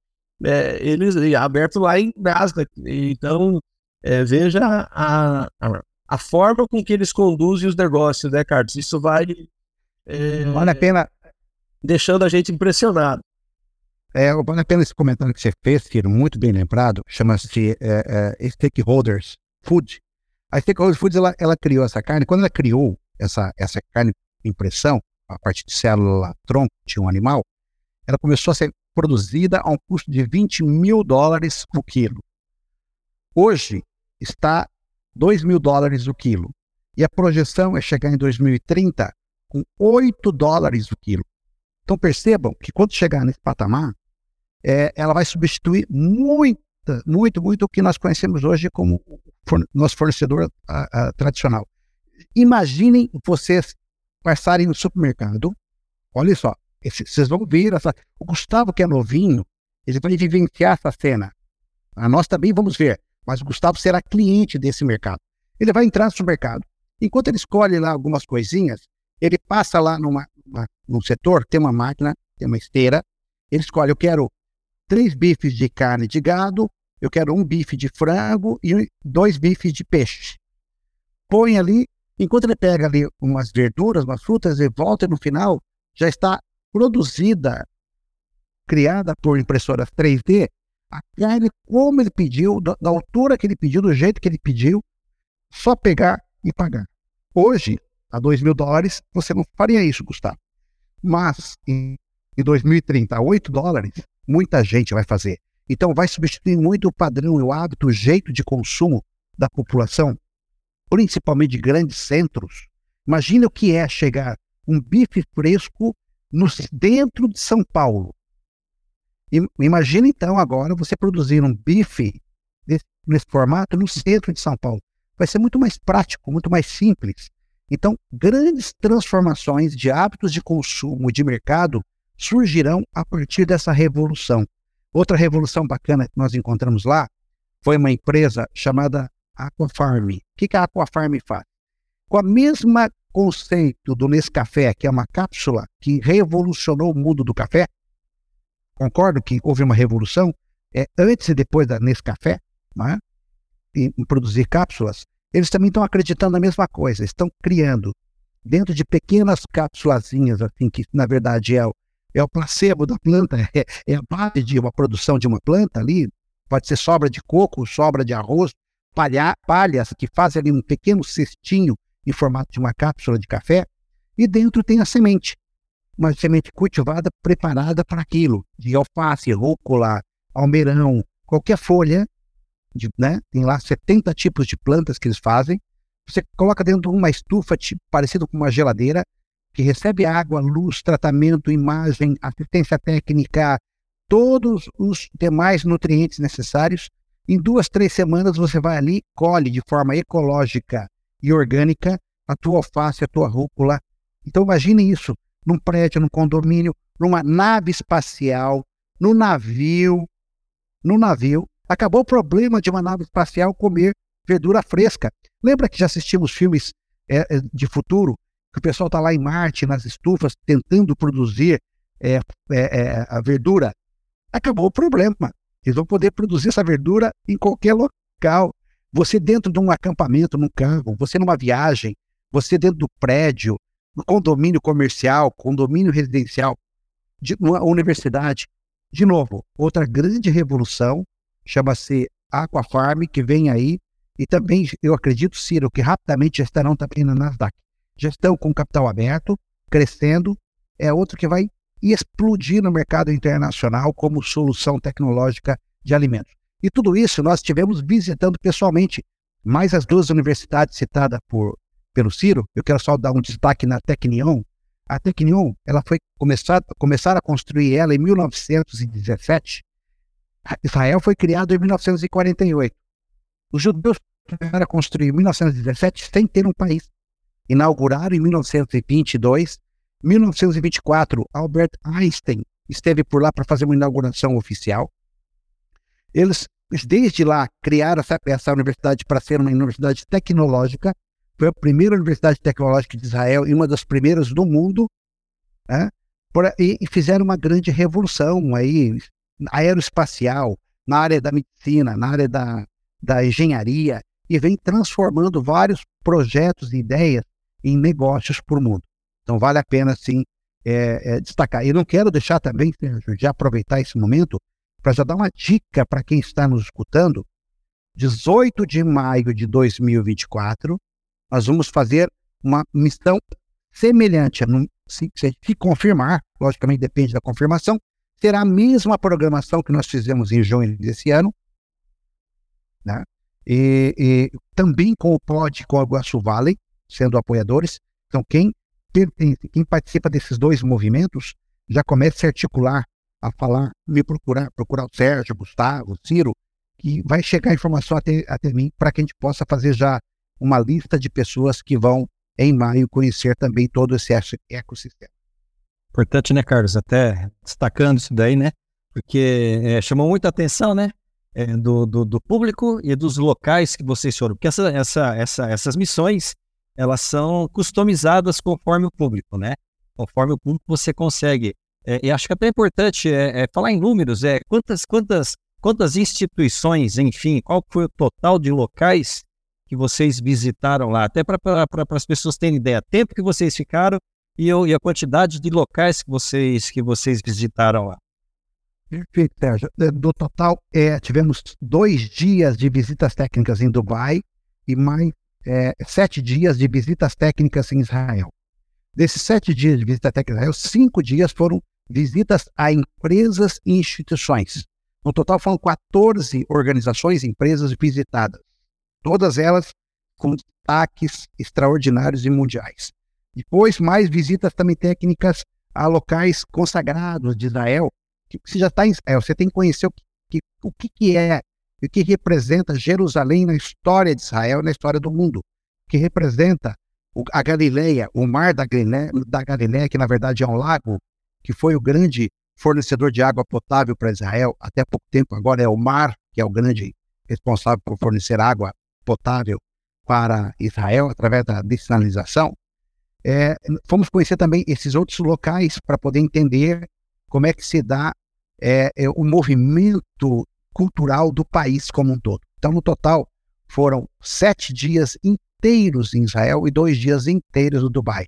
é, eles aberto lá em Nasdaq. Então, é, veja a, a, a, forma com que eles conduzem os negócios, né, Carlos? Isso vai. É, vale a pena. Deixando a gente impressionado. É, vale a pena esse comentário que você fez, Ciro, muito bem lembrado, chama-se é, é, Stakeholders Food. A Stakeholders Foods, ela, ela criou essa carne, quando ela criou essa, essa carne impressão, a partir de célula tronco de um animal, ela começou a ser produzida a um custo de 20 mil dólares o quilo. Hoje está 2 mil dólares o quilo. E a projeção é chegar em 2030 com 8 dólares o quilo. Então percebam que quando chegar nesse patamar, é, ela vai substituir muito, muito, muito o que nós conhecemos hoje como nosso fornecedor a, a, tradicional. Imaginem vocês passarem no supermercado, olha só, vocês vão ver essa. O Gustavo, que é novinho, ele vai vivenciar essa cena. A nós também vamos ver, mas o Gustavo será cliente desse mercado. Ele vai entrar no mercado. Enquanto ele escolhe lá algumas coisinhas, ele passa lá numa, uma, num setor, tem uma máquina, tem uma esteira, ele escolhe, eu quero três bifes de carne de gado, eu quero um bife de frango e dois bifes de peixe. Põe ali, enquanto ele pega ali umas verduras, umas frutas, e volta e no final já está produzida, criada por impressoras 3D, a carne como ele pediu, da, altura que ele pediu, do jeito que ele pediu, só pegar e pagar. Hoje, a 2 mil dólares, você não faria isso, Gustavo. Mas em, em 2030, a 8 dólares, muita gente vai fazer. Então, vai substituir muito o padrão, o hábito, o jeito de consumo da população, principalmente de grandes centros. Imagina o que é chegar um bife fresco no, dentro de São Paulo. Imagina então agora você produzir um bife desse, nesse formato no centro de São Paulo. Vai ser muito mais prático, muito mais simples. Então, grandes transformações de hábitos de consumo de mercado surgirão a partir dessa revolução. Outra revolução bacana que nós encontramos lá foi uma empresa chamada Aquafarm. O que a Aquafarm faz? Com a mesma conceito do Nescafé, que é uma cápsula que revolucionou o mundo do café, concordo que houve uma revolução é, antes e depois da Nescafé, né, em produzir cápsulas, eles também estão acreditando na mesma coisa, estão criando dentro de pequenas cápsulazinhas, assim, que na verdade é o, é o placebo da planta, é, é a base de uma produção de uma planta ali, pode ser sobra de coco, sobra de arroz, palha, palhas que fazem ali um pequeno cestinho em formato de uma cápsula de café, e dentro tem a semente uma semente cultivada preparada para aquilo, de alface, rúcula, almeirão, qualquer folha, de, né? tem lá 70 tipos de plantas que eles fazem. Você coloca dentro de uma estufa tipo, parecido com uma geladeira, que recebe água, luz, tratamento, imagem, assistência técnica, todos os demais nutrientes necessários. Em duas, três semanas você vai ali, colhe de forma ecológica e orgânica a tua alface, a tua rúcula. Então imagine isso num prédio, num condomínio, numa nave espacial, no navio. No navio. Acabou o problema de uma nave espacial comer verdura fresca. Lembra que já assistimos filmes é, é de futuro? Que o pessoal está lá em Marte, nas estufas, tentando produzir é, é, é, a verdura. Acabou o problema. Eles vão poder produzir essa verdura em qualquer local. Você dentro de um acampamento, num carro, você numa viagem, você dentro do prédio, no condomínio comercial, condomínio residencial, de uma universidade. De novo, outra grande revolução chama-se Aquafarm, que vem aí, e também eu acredito, Ciro, que rapidamente já estarão também na Nasdaq. Já estão com capital aberto, crescendo, é outro que vai explodir no mercado internacional como solução tecnológica de alimentos. E tudo isso nós estivemos visitando pessoalmente, mais as duas universidades citadas por pelo Ciro, eu quero só dar um destaque na Tecnion. A Tecnion, ela foi começar, começar a construir ela em 1917. Israel foi criado em 1948. Os judeus começaram a construir em 1917 sem ter um país. Inauguraram em 1922. 1924, Albert Einstein esteve por lá para fazer uma inauguração oficial. Eles, desde lá, criaram essa, essa universidade para ser uma universidade tecnológica foi a primeira universidade tecnológica de Israel e uma das primeiras do mundo, né? e, e fizeram uma grande revolução aí, aeroespacial, na área da medicina, na área da, da engenharia, e vem transformando vários projetos e ideias em negócios por mundo. Então vale a pena, sim, é, é, destacar. E não quero deixar também, Sérgio, de aproveitar esse momento para já dar uma dica para quem está nos escutando. 18 de maio de 2024, nós vamos fazer uma missão semelhante. Se, se confirmar, logicamente depende da confirmação, será a mesma programação que nós fizemos em junho desse ano, né? E, e, também com o POD com o Iguaçu Valley, sendo apoiadores. Então, quem pertence, quem participa desses dois movimentos, já começa a se articular, a falar, me procurar, procurar o Sérgio, o Gustavo, o Ciro, que vai chegar a informação até, até mim para que a gente possa fazer já uma lista de pessoas que vão, em maio, conhecer também todo esse ecossistema. Importante, né, Carlos? Até destacando isso daí, né? Porque é, chamou muita atenção, né? É, do, do, do, público e dos locais que vocês foram. Porque essa, essa, essa, essas missões, elas são customizadas conforme o público, né? Conforme o público você consegue. É, e acho que até é importante é, é, falar em números, é quantas, quantas, quantas instituições, enfim, qual foi o total de locais que vocês visitaram lá, até para as pessoas terem ideia, tempo que vocês ficaram e, e, a quantidade de locais que vocês, que vocês visitaram lá. Perfeito, Sérgio. É, do total, é, tivemos dois dias de visitas técnicas em Dubai e mais é, sete dias de visitas técnicas em Israel. Desses sete dias de visita técnica em Israel, cinco dias foram visitas a empresas e instituições. No total, foram 14 organizações e empresas visitadas todas elas com destaques extraordinários e mundiais. Depois, mais visitas também técnicas a locais consagrados de Israel. Que você já está em Israel, você tem que conhecer o que, o que, que é, o que representa Jerusalém na história de Israel, na história do mundo, que representa a Galileia, o mar da Galileia, da Galileia, que na verdade é um lago, que foi o grande fornecedor de água potável para Israel até pouco tempo. Agora é o mar que é o grande responsável por fornecer água potável para Israel através da dessalinização, é, fomos conhecer também esses outros locais para poder entender como é que se dá é, é, o movimento cultural do país como um todo. Então, no total, foram sete dias inteiros em Israel e dois dias inteiros no Dubai.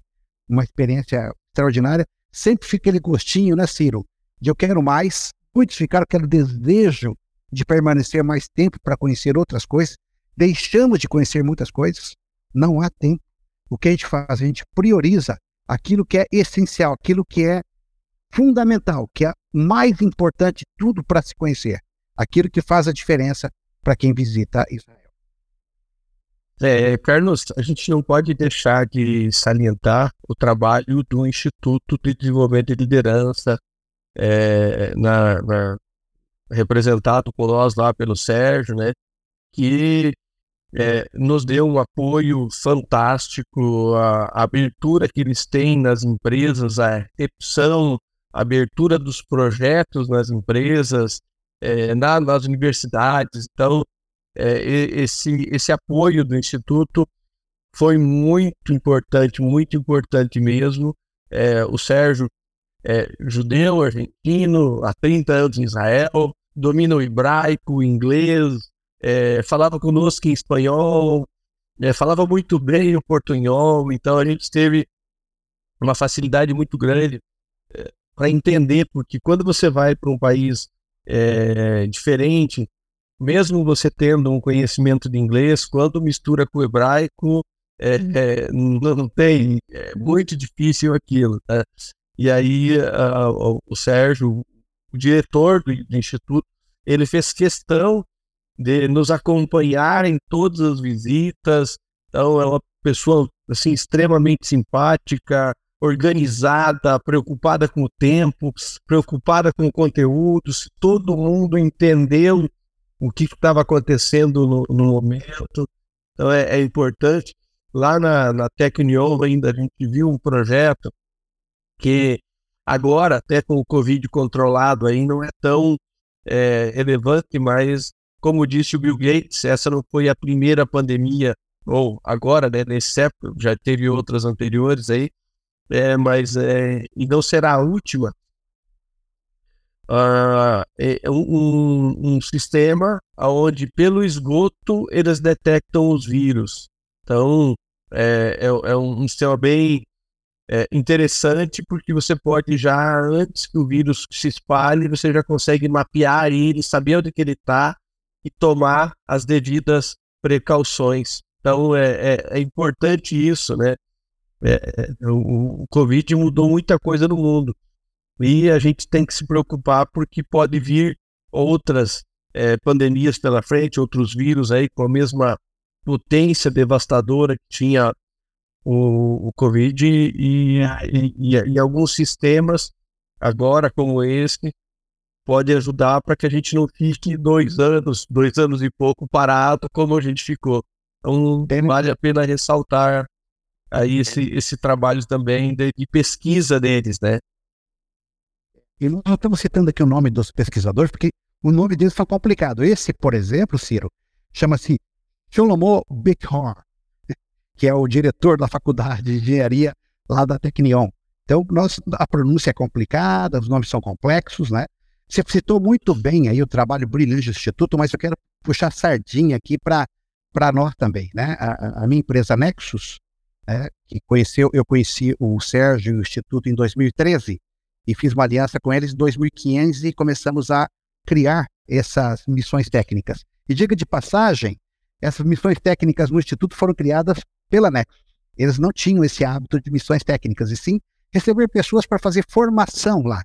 Uma experiência extraordinária. Sempre fica aquele gostinho, né, Ciro? De eu quero mais. Muitos ficaram aquele desejo de permanecer mais tempo para conhecer outras coisas deixamos de conhecer muitas coisas, não há tempo. O que a gente faz? A gente prioriza aquilo que é essencial, aquilo que é fundamental, que é mais importante de tudo para se conhecer, aquilo que faz a diferença para quem visita Israel. É, Carlos, a gente não pode deixar de salientar o trabalho do Instituto de Desenvolvimento de Liderança, é, na, na, representado por nós lá pelo Sérgio, né, que é, nos deu um apoio fantástico, a, a, abertura que eles têm nas empresas, a recepção, a abertura dos projetos nas empresas, é, na, nas universidades. Então, é, esse, esse apoio do Instituto foi muito importante, muito importante mesmo. É, o Sérgio é judeu, argentino, há 30 anos em Israel, domina o hebraico, o inglês, é, falava conosco em espanhol, é, falava muito bem o portunhol, então a gente teve uma facilidade muito grande para entender, porque quando você vai para um país é, diferente, mesmo você tendo um conhecimento de inglês, quando mistura com o hebraico, é, é, não, tem, é muito difícil aquilo. Tá? E aí a, o, o Sérgio, o diretor do, do instituto, ele fez questão de nos acompanhar em todas as visitas. Então, é uma pessoa assim extremamente simpática, organizada, preocupada com o tempo, preocupada com o conteúdo. Se todo mundo entendeu o que estava acontecendo no, no, momento, então é, é importante. Lá na, na Tecnio ainda a gente viu um projeto que agora, até com o Covid controlado, aí não é tão é, relevante, mas como disse o Bill Gates, essa não foi a primeira pandemia, ou agora, né, nesse século, já teve outras anteriores aí, é, mas é, e não será a última. Uh, é um, um, sistema onde pelo esgoto eles detectam os vírus. Então é, é, é um sistema bem é, interessante porque você pode já antes que o vírus se espalhe você já consegue mapear ele, saber onde que ele está e tomar as devidas precauções. Então é, é, é importante isso, né? É, é, o, o Covid mudou muita coisa no mundo e a gente tem que se preocupar porque pode vir outras é, pandemias pela frente, outros vírus aí com a mesma potência devastadora que tinha o, o Covid e, e, e, e alguns sistemas agora como esse pode ajudar para que a gente não fique dois anos, dois anos e pouco parado como a gente ficou. Então vale a pena ressaltar aí esse, esse trabalho também de, de pesquisa deles, né? E nós estamos citando aqui o nome dos pesquisadores, porque o nome deles são complicado. Esse, por exemplo, Ciro, chama-se Shlomo Bechor, que é o diretor da faculdade de engenharia lá da Tecnion. Então, nós, a pronúncia é complicada, os nomes são complexos, né? Você citou muito bem aí o trabalho brilhante do Instituto, mas eu quero puxar sardinha aqui para nós também, né? A, a, minha empresa Nexus, né, que conheceu, eu conheci o Sérgio e o Instituto em 2013 e fiz uma aliança com eles em 2015 e começamos a criar essas missões técnicas. E diga de passagem, essas missões técnicas no Instituto foram criadas pela Nexus. Eles não tinham esse hábito de missões técnicas, e sim receber pessoas para fazer formação lá.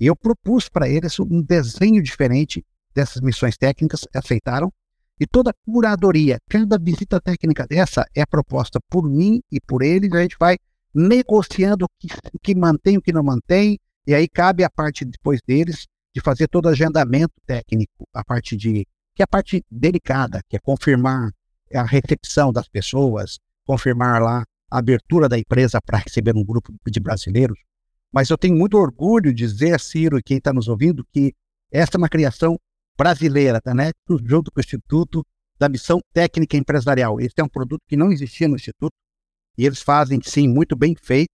E eu propus para eles um desenho diferente dessas missões técnicas, aceitaram. E toda curadoria, cada visita técnica dessa é proposta por mim e por eles, a gente vai negociando o que, que mantém, o que não mantém, e aí cabe a parte depois deles de fazer todo o agendamento técnico, a parte de que é a parte delicada, que é confirmar a recepção das pessoas, confirmar lá a abertura da empresa para receber um grupo de brasileiros. Mas eu tenho muito orgulho de dizer, Ciro, e quem está nos ouvindo, que esta é uma criação brasileira, tá, né? junto com o Instituto da Missão Técnica Empresarial. Esse é um produto que não existia no Instituto, e eles fazem, sim, muito bem feito,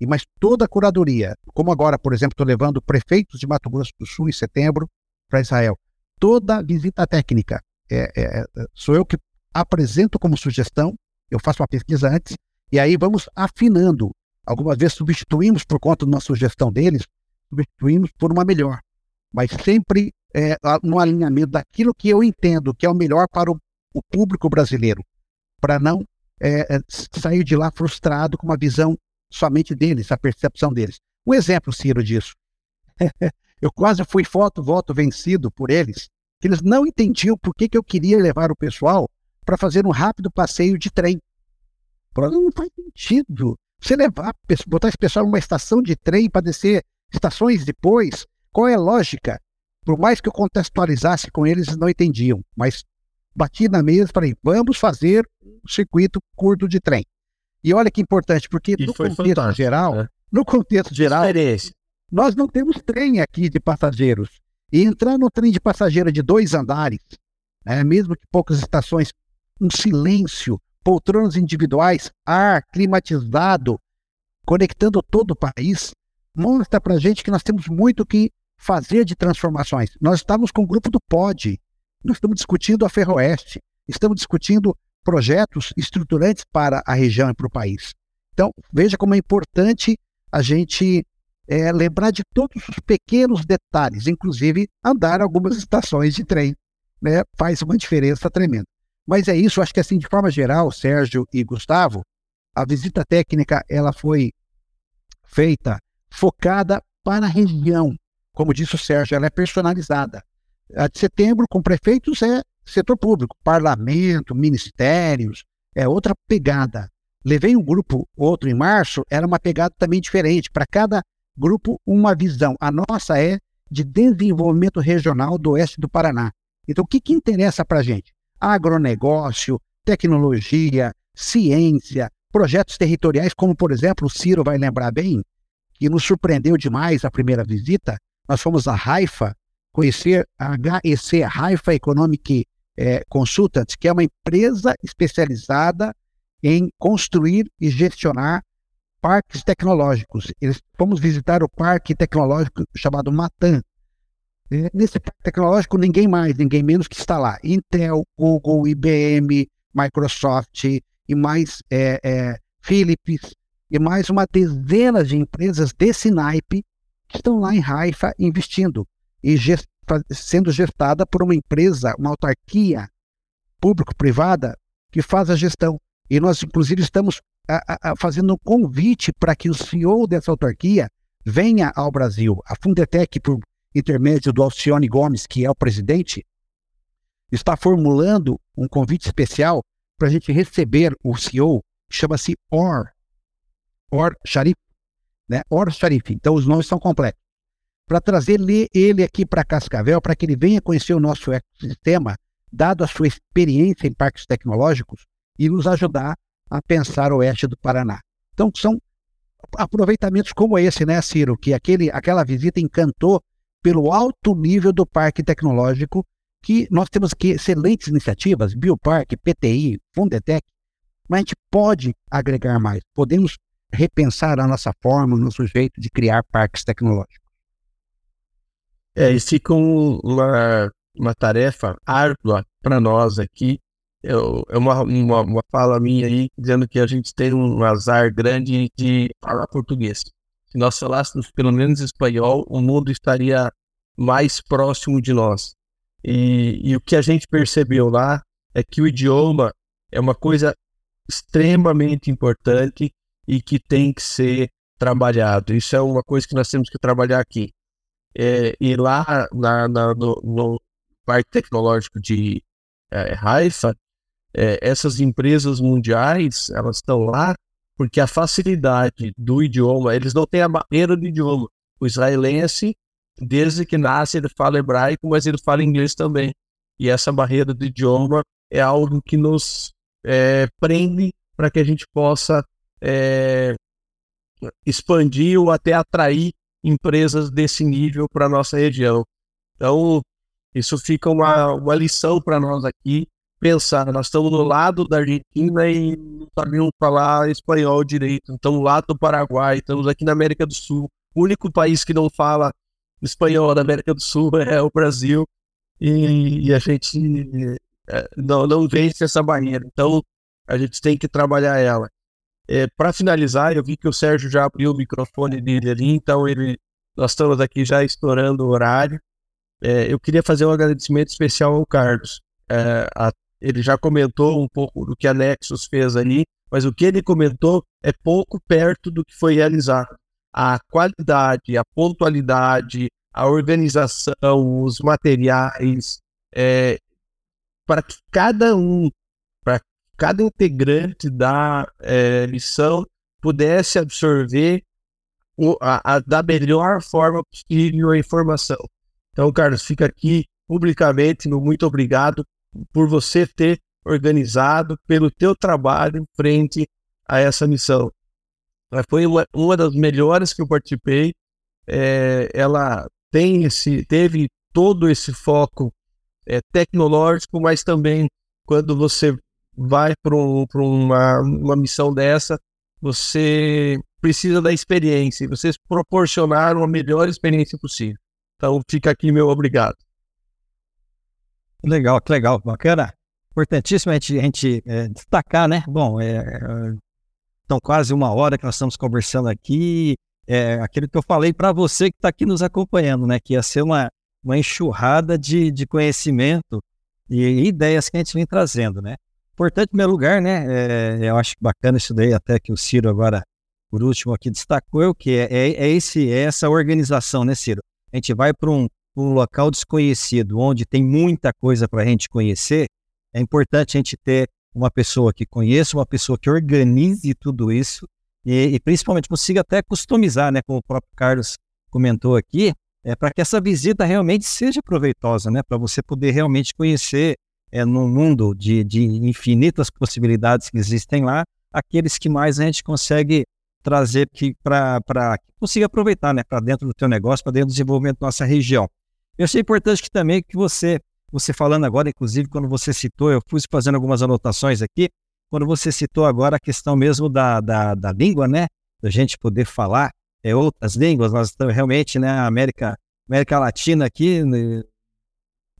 e mas toda a curadoria, como agora, por exemplo, estou levando prefeitos de Mato Grosso do Sul em setembro para Israel, toda visita técnica é, é, é, sou eu que apresento como sugestão, eu faço uma pesquisa antes, e aí vamos afinando. Algumas vezes substituímos por conta de uma sugestão deles, substituímos por uma melhor, mas sempre é, no alinhamento daquilo que eu entendo que é o melhor para o, o público brasileiro, para não é, é sair de lá frustrado com uma visão somente deles, a percepção deles. Um exemplo, Ciro, disso. eu quase fui foto, voto vencido por eles, que eles não entendiam por que, que eu queria levar o pessoal para fazer um rápido passeio de trem. Não faz sentido. Você levar, botar esse pessoal numa estação de trem para descer estações depois, qual é a lógica? Por mais que eu contextualizasse com eles, não entendiam. Mas bati na mesa e falei, vamos fazer um circuito curto de trem. E olha que importante, porque e no contexto geral, né? no contexto geral, nós não temos trem aqui de passageiros. E entrar no trem de passageiro de dois andares, né, mesmo que poucas estações, um silêncio, poltronas individuais, ar climatizado, conectando todo o país, mostra para gente que nós temos muito que fazer de transformações. Nós estamos com o grupo do POD, nós estamos discutindo a Ferroeste, estamos discutindo projetos estruturantes para a região e para o país. Então, veja como é importante a gente é, lembrar de todos os pequenos detalhes, inclusive andar algumas estações de trem. Né? Faz uma diferença tremenda. Mas é isso, acho que assim, de forma geral, Sérgio e Gustavo, a visita técnica ela foi feita focada para a região. Como disse o Sérgio, ela é personalizada. A de setembro, com prefeitos, é setor público, parlamento, ministérios, é outra pegada. Levei um grupo, outro em março, era uma pegada também diferente. Para cada grupo, uma visão. A nossa é de desenvolvimento regional do oeste do Paraná. Então, o que, que interessa para a gente? Agronegócio, tecnologia, ciência, projetos territoriais, como, por exemplo, o Ciro vai lembrar bem, que nos surpreendeu demais a primeira visita. Nós fomos a Haifa conhecer a HEC, Haifa Economic é, Consultants, que é uma empresa especializada em construir e gestionar parques tecnológicos. Eles fomos visitar o parque tecnológico chamado Matan. E nesse parque tecnológico, ninguém mais, ninguém menos que está lá. Intel, Google, IBM, Microsoft e mais é, é, Philips e mais uma dezena de empresas desse naipe que estão lá em Haifa investindo e gest sendo gestada por uma empresa, uma autarquia público-privada que faz a gestão. E nós, inclusive, estamos a, a, fazendo um convite para que o CEO dessa autarquia venha ao Brasil. A Fundetec, por intermédio do Alcione Gomes, que é o presidente, está formulando um convite especial para a gente receber o CEO, que chama-se OR, OR Sharif, né? OR Sharif. Então, os nomes são completos para trazer ele aqui para Cascavel, para que ele venha conhecer o nosso ecossistema, dado a sua experiência em parques tecnológicos, e nos ajudar a pensar o oeste do Paraná. Então, são aproveitamentos como esse, né, Ciro? Que aquele, aquela visita encantou pelo alto nível do parque tecnológico, que nós temos aqui excelentes iniciativas, Bioparque, PTI, Fundetec, mas a gente pode agregar mais, podemos repensar a nossa forma, o nosso jeito de criar parques tecnológicos. É, e fica uma, uma tarefa árdua para nós aqui. Eu, é uma, uma, uma, fala minha aí dizendo que a gente tem um azar grande de falar português. Se nós falássemos pelo menos espanhol, o mundo estaria mais próximo de nós. E, e o que a gente percebeu lá é que o idioma é uma coisa extremamente importante e que tem que ser trabalhado. Isso é uma coisa que nós temos que trabalhar aqui. É, e lá na, na, no, no, Parque Tecnológico de é, Haifa, é, essas empresas mundiais, elas estão lá porque a facilidade do idioma, eles não têm a barreira do idioma. O israelense, desde que nasce, ele fala hebraico, mas ele fala inglês também. E essa barreira do idioma é algo que nos é, prende para que a gente possa é, expandir ou até atrair empresas desse nível para nossa região. Então, isso fica uma, uma lição para nós aqui, pensar, nós estamos do lado da Argentina e não sabemos falar espanhol direito, estamos lado do Paraguai, estamos aqui na América do Sul, o único país que não fala espanhol da América do Sul é o Brasil, e, e a gente é, não, não vence essa barreira, então a gente tem que trabalhar ela. É, para finalizar, eu vi que o Sérgio já abriu o microfone dele ali, então ele, nós estamos aqui já estourando o horário. É, eu queria fazer um agradecimento especial ao Carlos. É, a, ele já comentou um pouco do que a Nexus fez ali, mas o que ele comentou é pouco perto do que foi realizado. A qualidade, a pontualidade, a organização, os materiais, é, para que cada um, cada integrante da é, missão pudesse absorver o, a, a, da melhor forma possível a informação. Então, Carlos, fica aqui publicamente muito obrigado por você ter organizado, pelo teu trabalho frente a essa missão. Foi uma, uma das melhores que eu participei. É, ela tem esse, teve todo esse foco é, tecnológico, mas também quando você vai para um, uma, uma missão dessa, você precisa da experiência, vocês proporcionaram a melhor experiência possível. Então fica aqui meu obrigado. Legal, que legal, bacana. Importantíssimo a gente, a gente é, destacar, né? Bom, é, é, quase uma hora que nós estamos conversando aqui. É aquilo que eu falei para você que está aqui nos acompanhando, né? Que ia ser uma, uma enxurrada de, de conhecimento e ideias que a gente vem trazendo, né? Importante, primeiro lugar, né? É, eu acho bacana isso daí, até que o Ciro agora, por último aqui, destacou, o que é, é, é, esse, é essa organização, né, Ciro? A gente vai para um, um local desconhecido, onde tem muita coisa para a gente conhecer, é importante a gente ter uma pessoa que conheça, uma pessoa que organize tudo isso e, e principalmente consiga até customizar, né, como o próprio Carlos comentou aqui, é para que essa visita realmente seja proveitosa, né, para você poder realmente conhecer é, num mundo de, de infinitas possibilidades que existem lá, aqueles que mais a gente consegue trazer para que consiga aproveitar né, para dentro do teu negócio, para dentro do desenvolvimento da nossa região. Eu achei importante que também que você, você falando agora, inclusive quando você citou, eu fui fazendo algumas anotações aqui, quando você citou agora a questão mesmo da, da, da língua, né, da gente poder falar é, outras línguas, nós estamos realmente, né, América, América Latina aqui, né,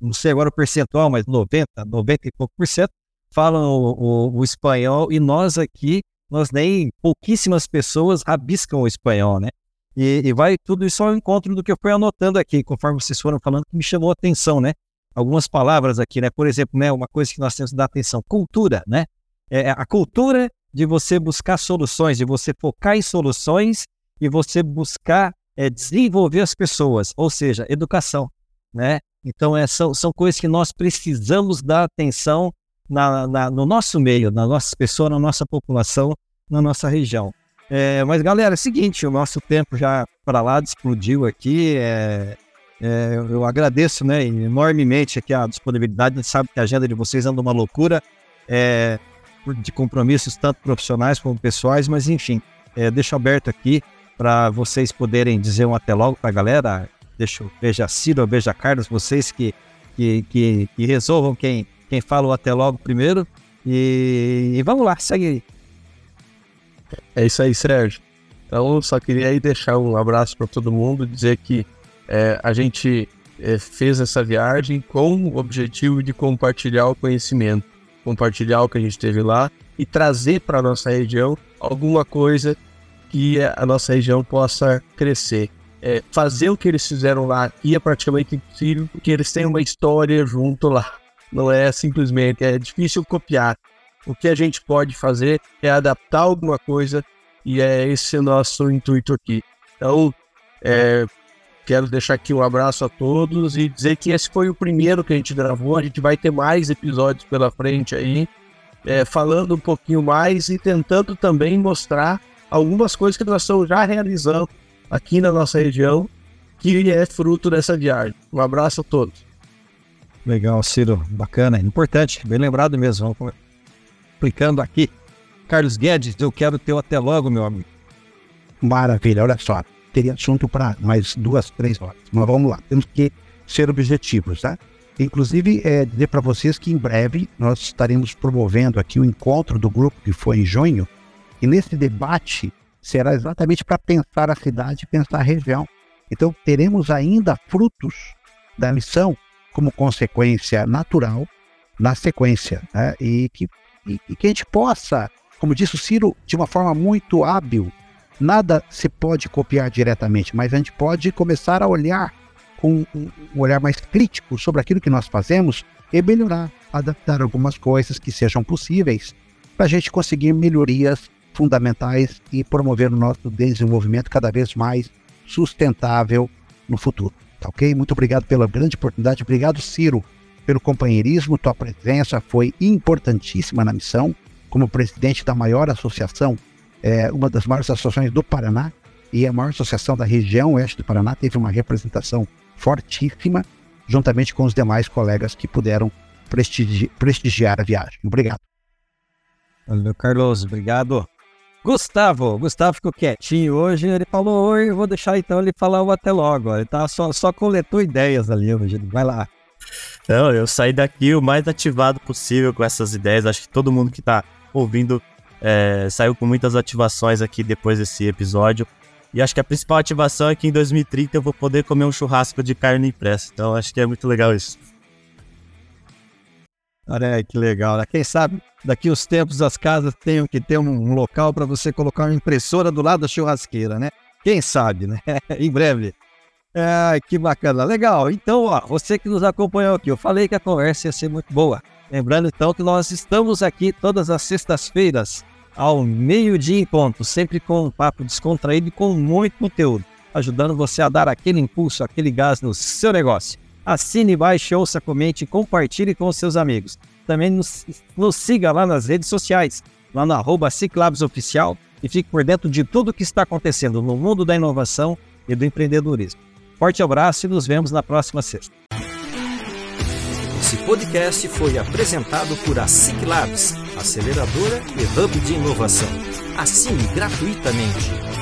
não sei agora o percentual, mas 90, 90 e pouco por cento falam o, o, o, espanhol e nós aqui, nós nem pouquíssimas pessoas rabiscam o espanhol, né? E, e, vai tudo isso ao encontro do que eu fui anotando aqui, conforme vocês foram falando, que me chamou a atenção, né? Algumas palavras aqui, né? Por exemplo, né, uma coisa que nós temos que dar atenção, cultura, né? É a cultura de você buscar soluções, de você focar em soluções e você buscar é, desenvolver as pessoas, ou seja, educação, né? Então, é, são, são coisas que nós precisamos dar atenção na, na, no nosso meio, na nossa pessoa, na nossa população, na nossa região. É, mas, galera, é o seguinte, o nosso tempo já para lá explodiu aqui. É, é, eu agradeço né, enormemente aqui a disponibilidade. A gente sabe que a agenda de vocês anda uma loucura é, de compromissos, tanto profissionais como pessoais, mas enfim. é, deixo aberto aqui para vocês poderem dizer um até logo para a galera. Deixa eu Ciro, veja Carlos, vocês que, que, que, que resolvam quem, quem fala o até logo primeiro. E, e vamos lá, segue aí. É isso aí, Sérgio. Então, só queria aí deixar um abraço para todo mundo, dizer que é, a gente é, fez essa viagem com o objetivo de compartilhar o conhecimento, compartilhar o que a gente teve lá e trazer para a nossa região alguma coisa que a nossa região possa crescer. É, fazer o que eles fizeram lá aqui é praticamente impossível, porque eles têm uma história junto lá. Não é simplesmente, é difícil copiar. O que a gente pode fazer é adaptar alguma coisa e é esse nosso intuito aqui. Então, é, quero deixar aqui um abraço a todos e dizer que esse foi o primeiro que a gente gravou. A gente vai ter mais episódios pela frente aí, é, falando um pouquinho mais e tentando também mostrar algumas coisas que nós estamos já realizando aqui na nossa região, que é fruto dessa viagem. Um abraço a todos. Legal, Ciro, bacana, importante, bem lembrado mesmo. Vamos explicando aqui. Carlos Guedes, eu quero teu até logo, meu amigo. Maravilha, olha só. Teria assunto para mais duas, três horas. Mas vamos lá, temos que ser objetivos, tá? Inclusive, é, dizer para vocês que em breve nós estaremos promovendo aqui o encontro do grupo que foi em junho. E nesse debate será exatamente para pensar a cidade, pensar a região. Então, teremos ainda frutos da missão como consequência natural na sequência. Né? E que e, e que a gente possa, como disse o Ciro, de uma forma muito hábil, nada se pode copiar diretamente, mas a gente pode começar a olhar com um olhar mais crítico sobre aquilo que nós fazemos e melhorar, adaptar algumas coisas que sejam possíveis para a gente conseguir melhorias fundamentais e promover o nosso desenvolvimento cada vez mais sustentável no futuro. Tá ok? Muito obrigado pela grande oportunidade. Obrigado, Ciro, pelo companheirismo, tua presença foi importantíssima na missão, como presidente da maior associação, é, uma das maiores associações do Paraná, e a maior associação da região oeste do Paraná teve uma representação fortíssima, juntamente com os demais colegas que puderam prestigi prestigiar a viagem. Obrigado. Valeu, Carlos, obrigado. Gustavo, Gustavo ficou quietinho hoje, ele falou, oi, eu vou deixar então ele falar o até logo, ele tá só, só coletou ideias ali hoje, vai lá. Não, eu saí daqui o mais ativado possível com essas ideias. Acho que todo mundo que tá ouvindo é, saiu com muitas ativações aqui depois desse episódio. E acho que a principal ativação é que em 2030 eu vou poder comer um churrasco de carne impressa. Então acho que é muito legal isso. Olha aí que legal, né? Quem sabe daqui uns tempos as casas tenham que ter um local para você colocar uma impressora do lado da churrasqueira, né? Quem sabe, né? em breve. Ah, que bacana. Legal. Então, ó, você que nos acompanhou aqui, eu falei que a conversa ia ser muito boa. Lembrando então que nós estamos aqui todas as sextas-feiras, ao meio-dia em ponto, sempre com um papo descontraído e com muito conteúdo, ajudando você a dar aquele impulso, aquele gás no seu negócio. Assine, baixe, ouça, comente compartilhe com seus amigos. Também nos, nos siga lá nas redes sociais, lá no arroba Oficial e fique por dentro de tudo que está acontecendo no mundo da inovação e do empreendedorismo. Forte abraço e nos vemos na próxima sexta. Esse podcast foi apresentado por a SIC Labs, aceleradora e hub de inovação. Assine gratuitamente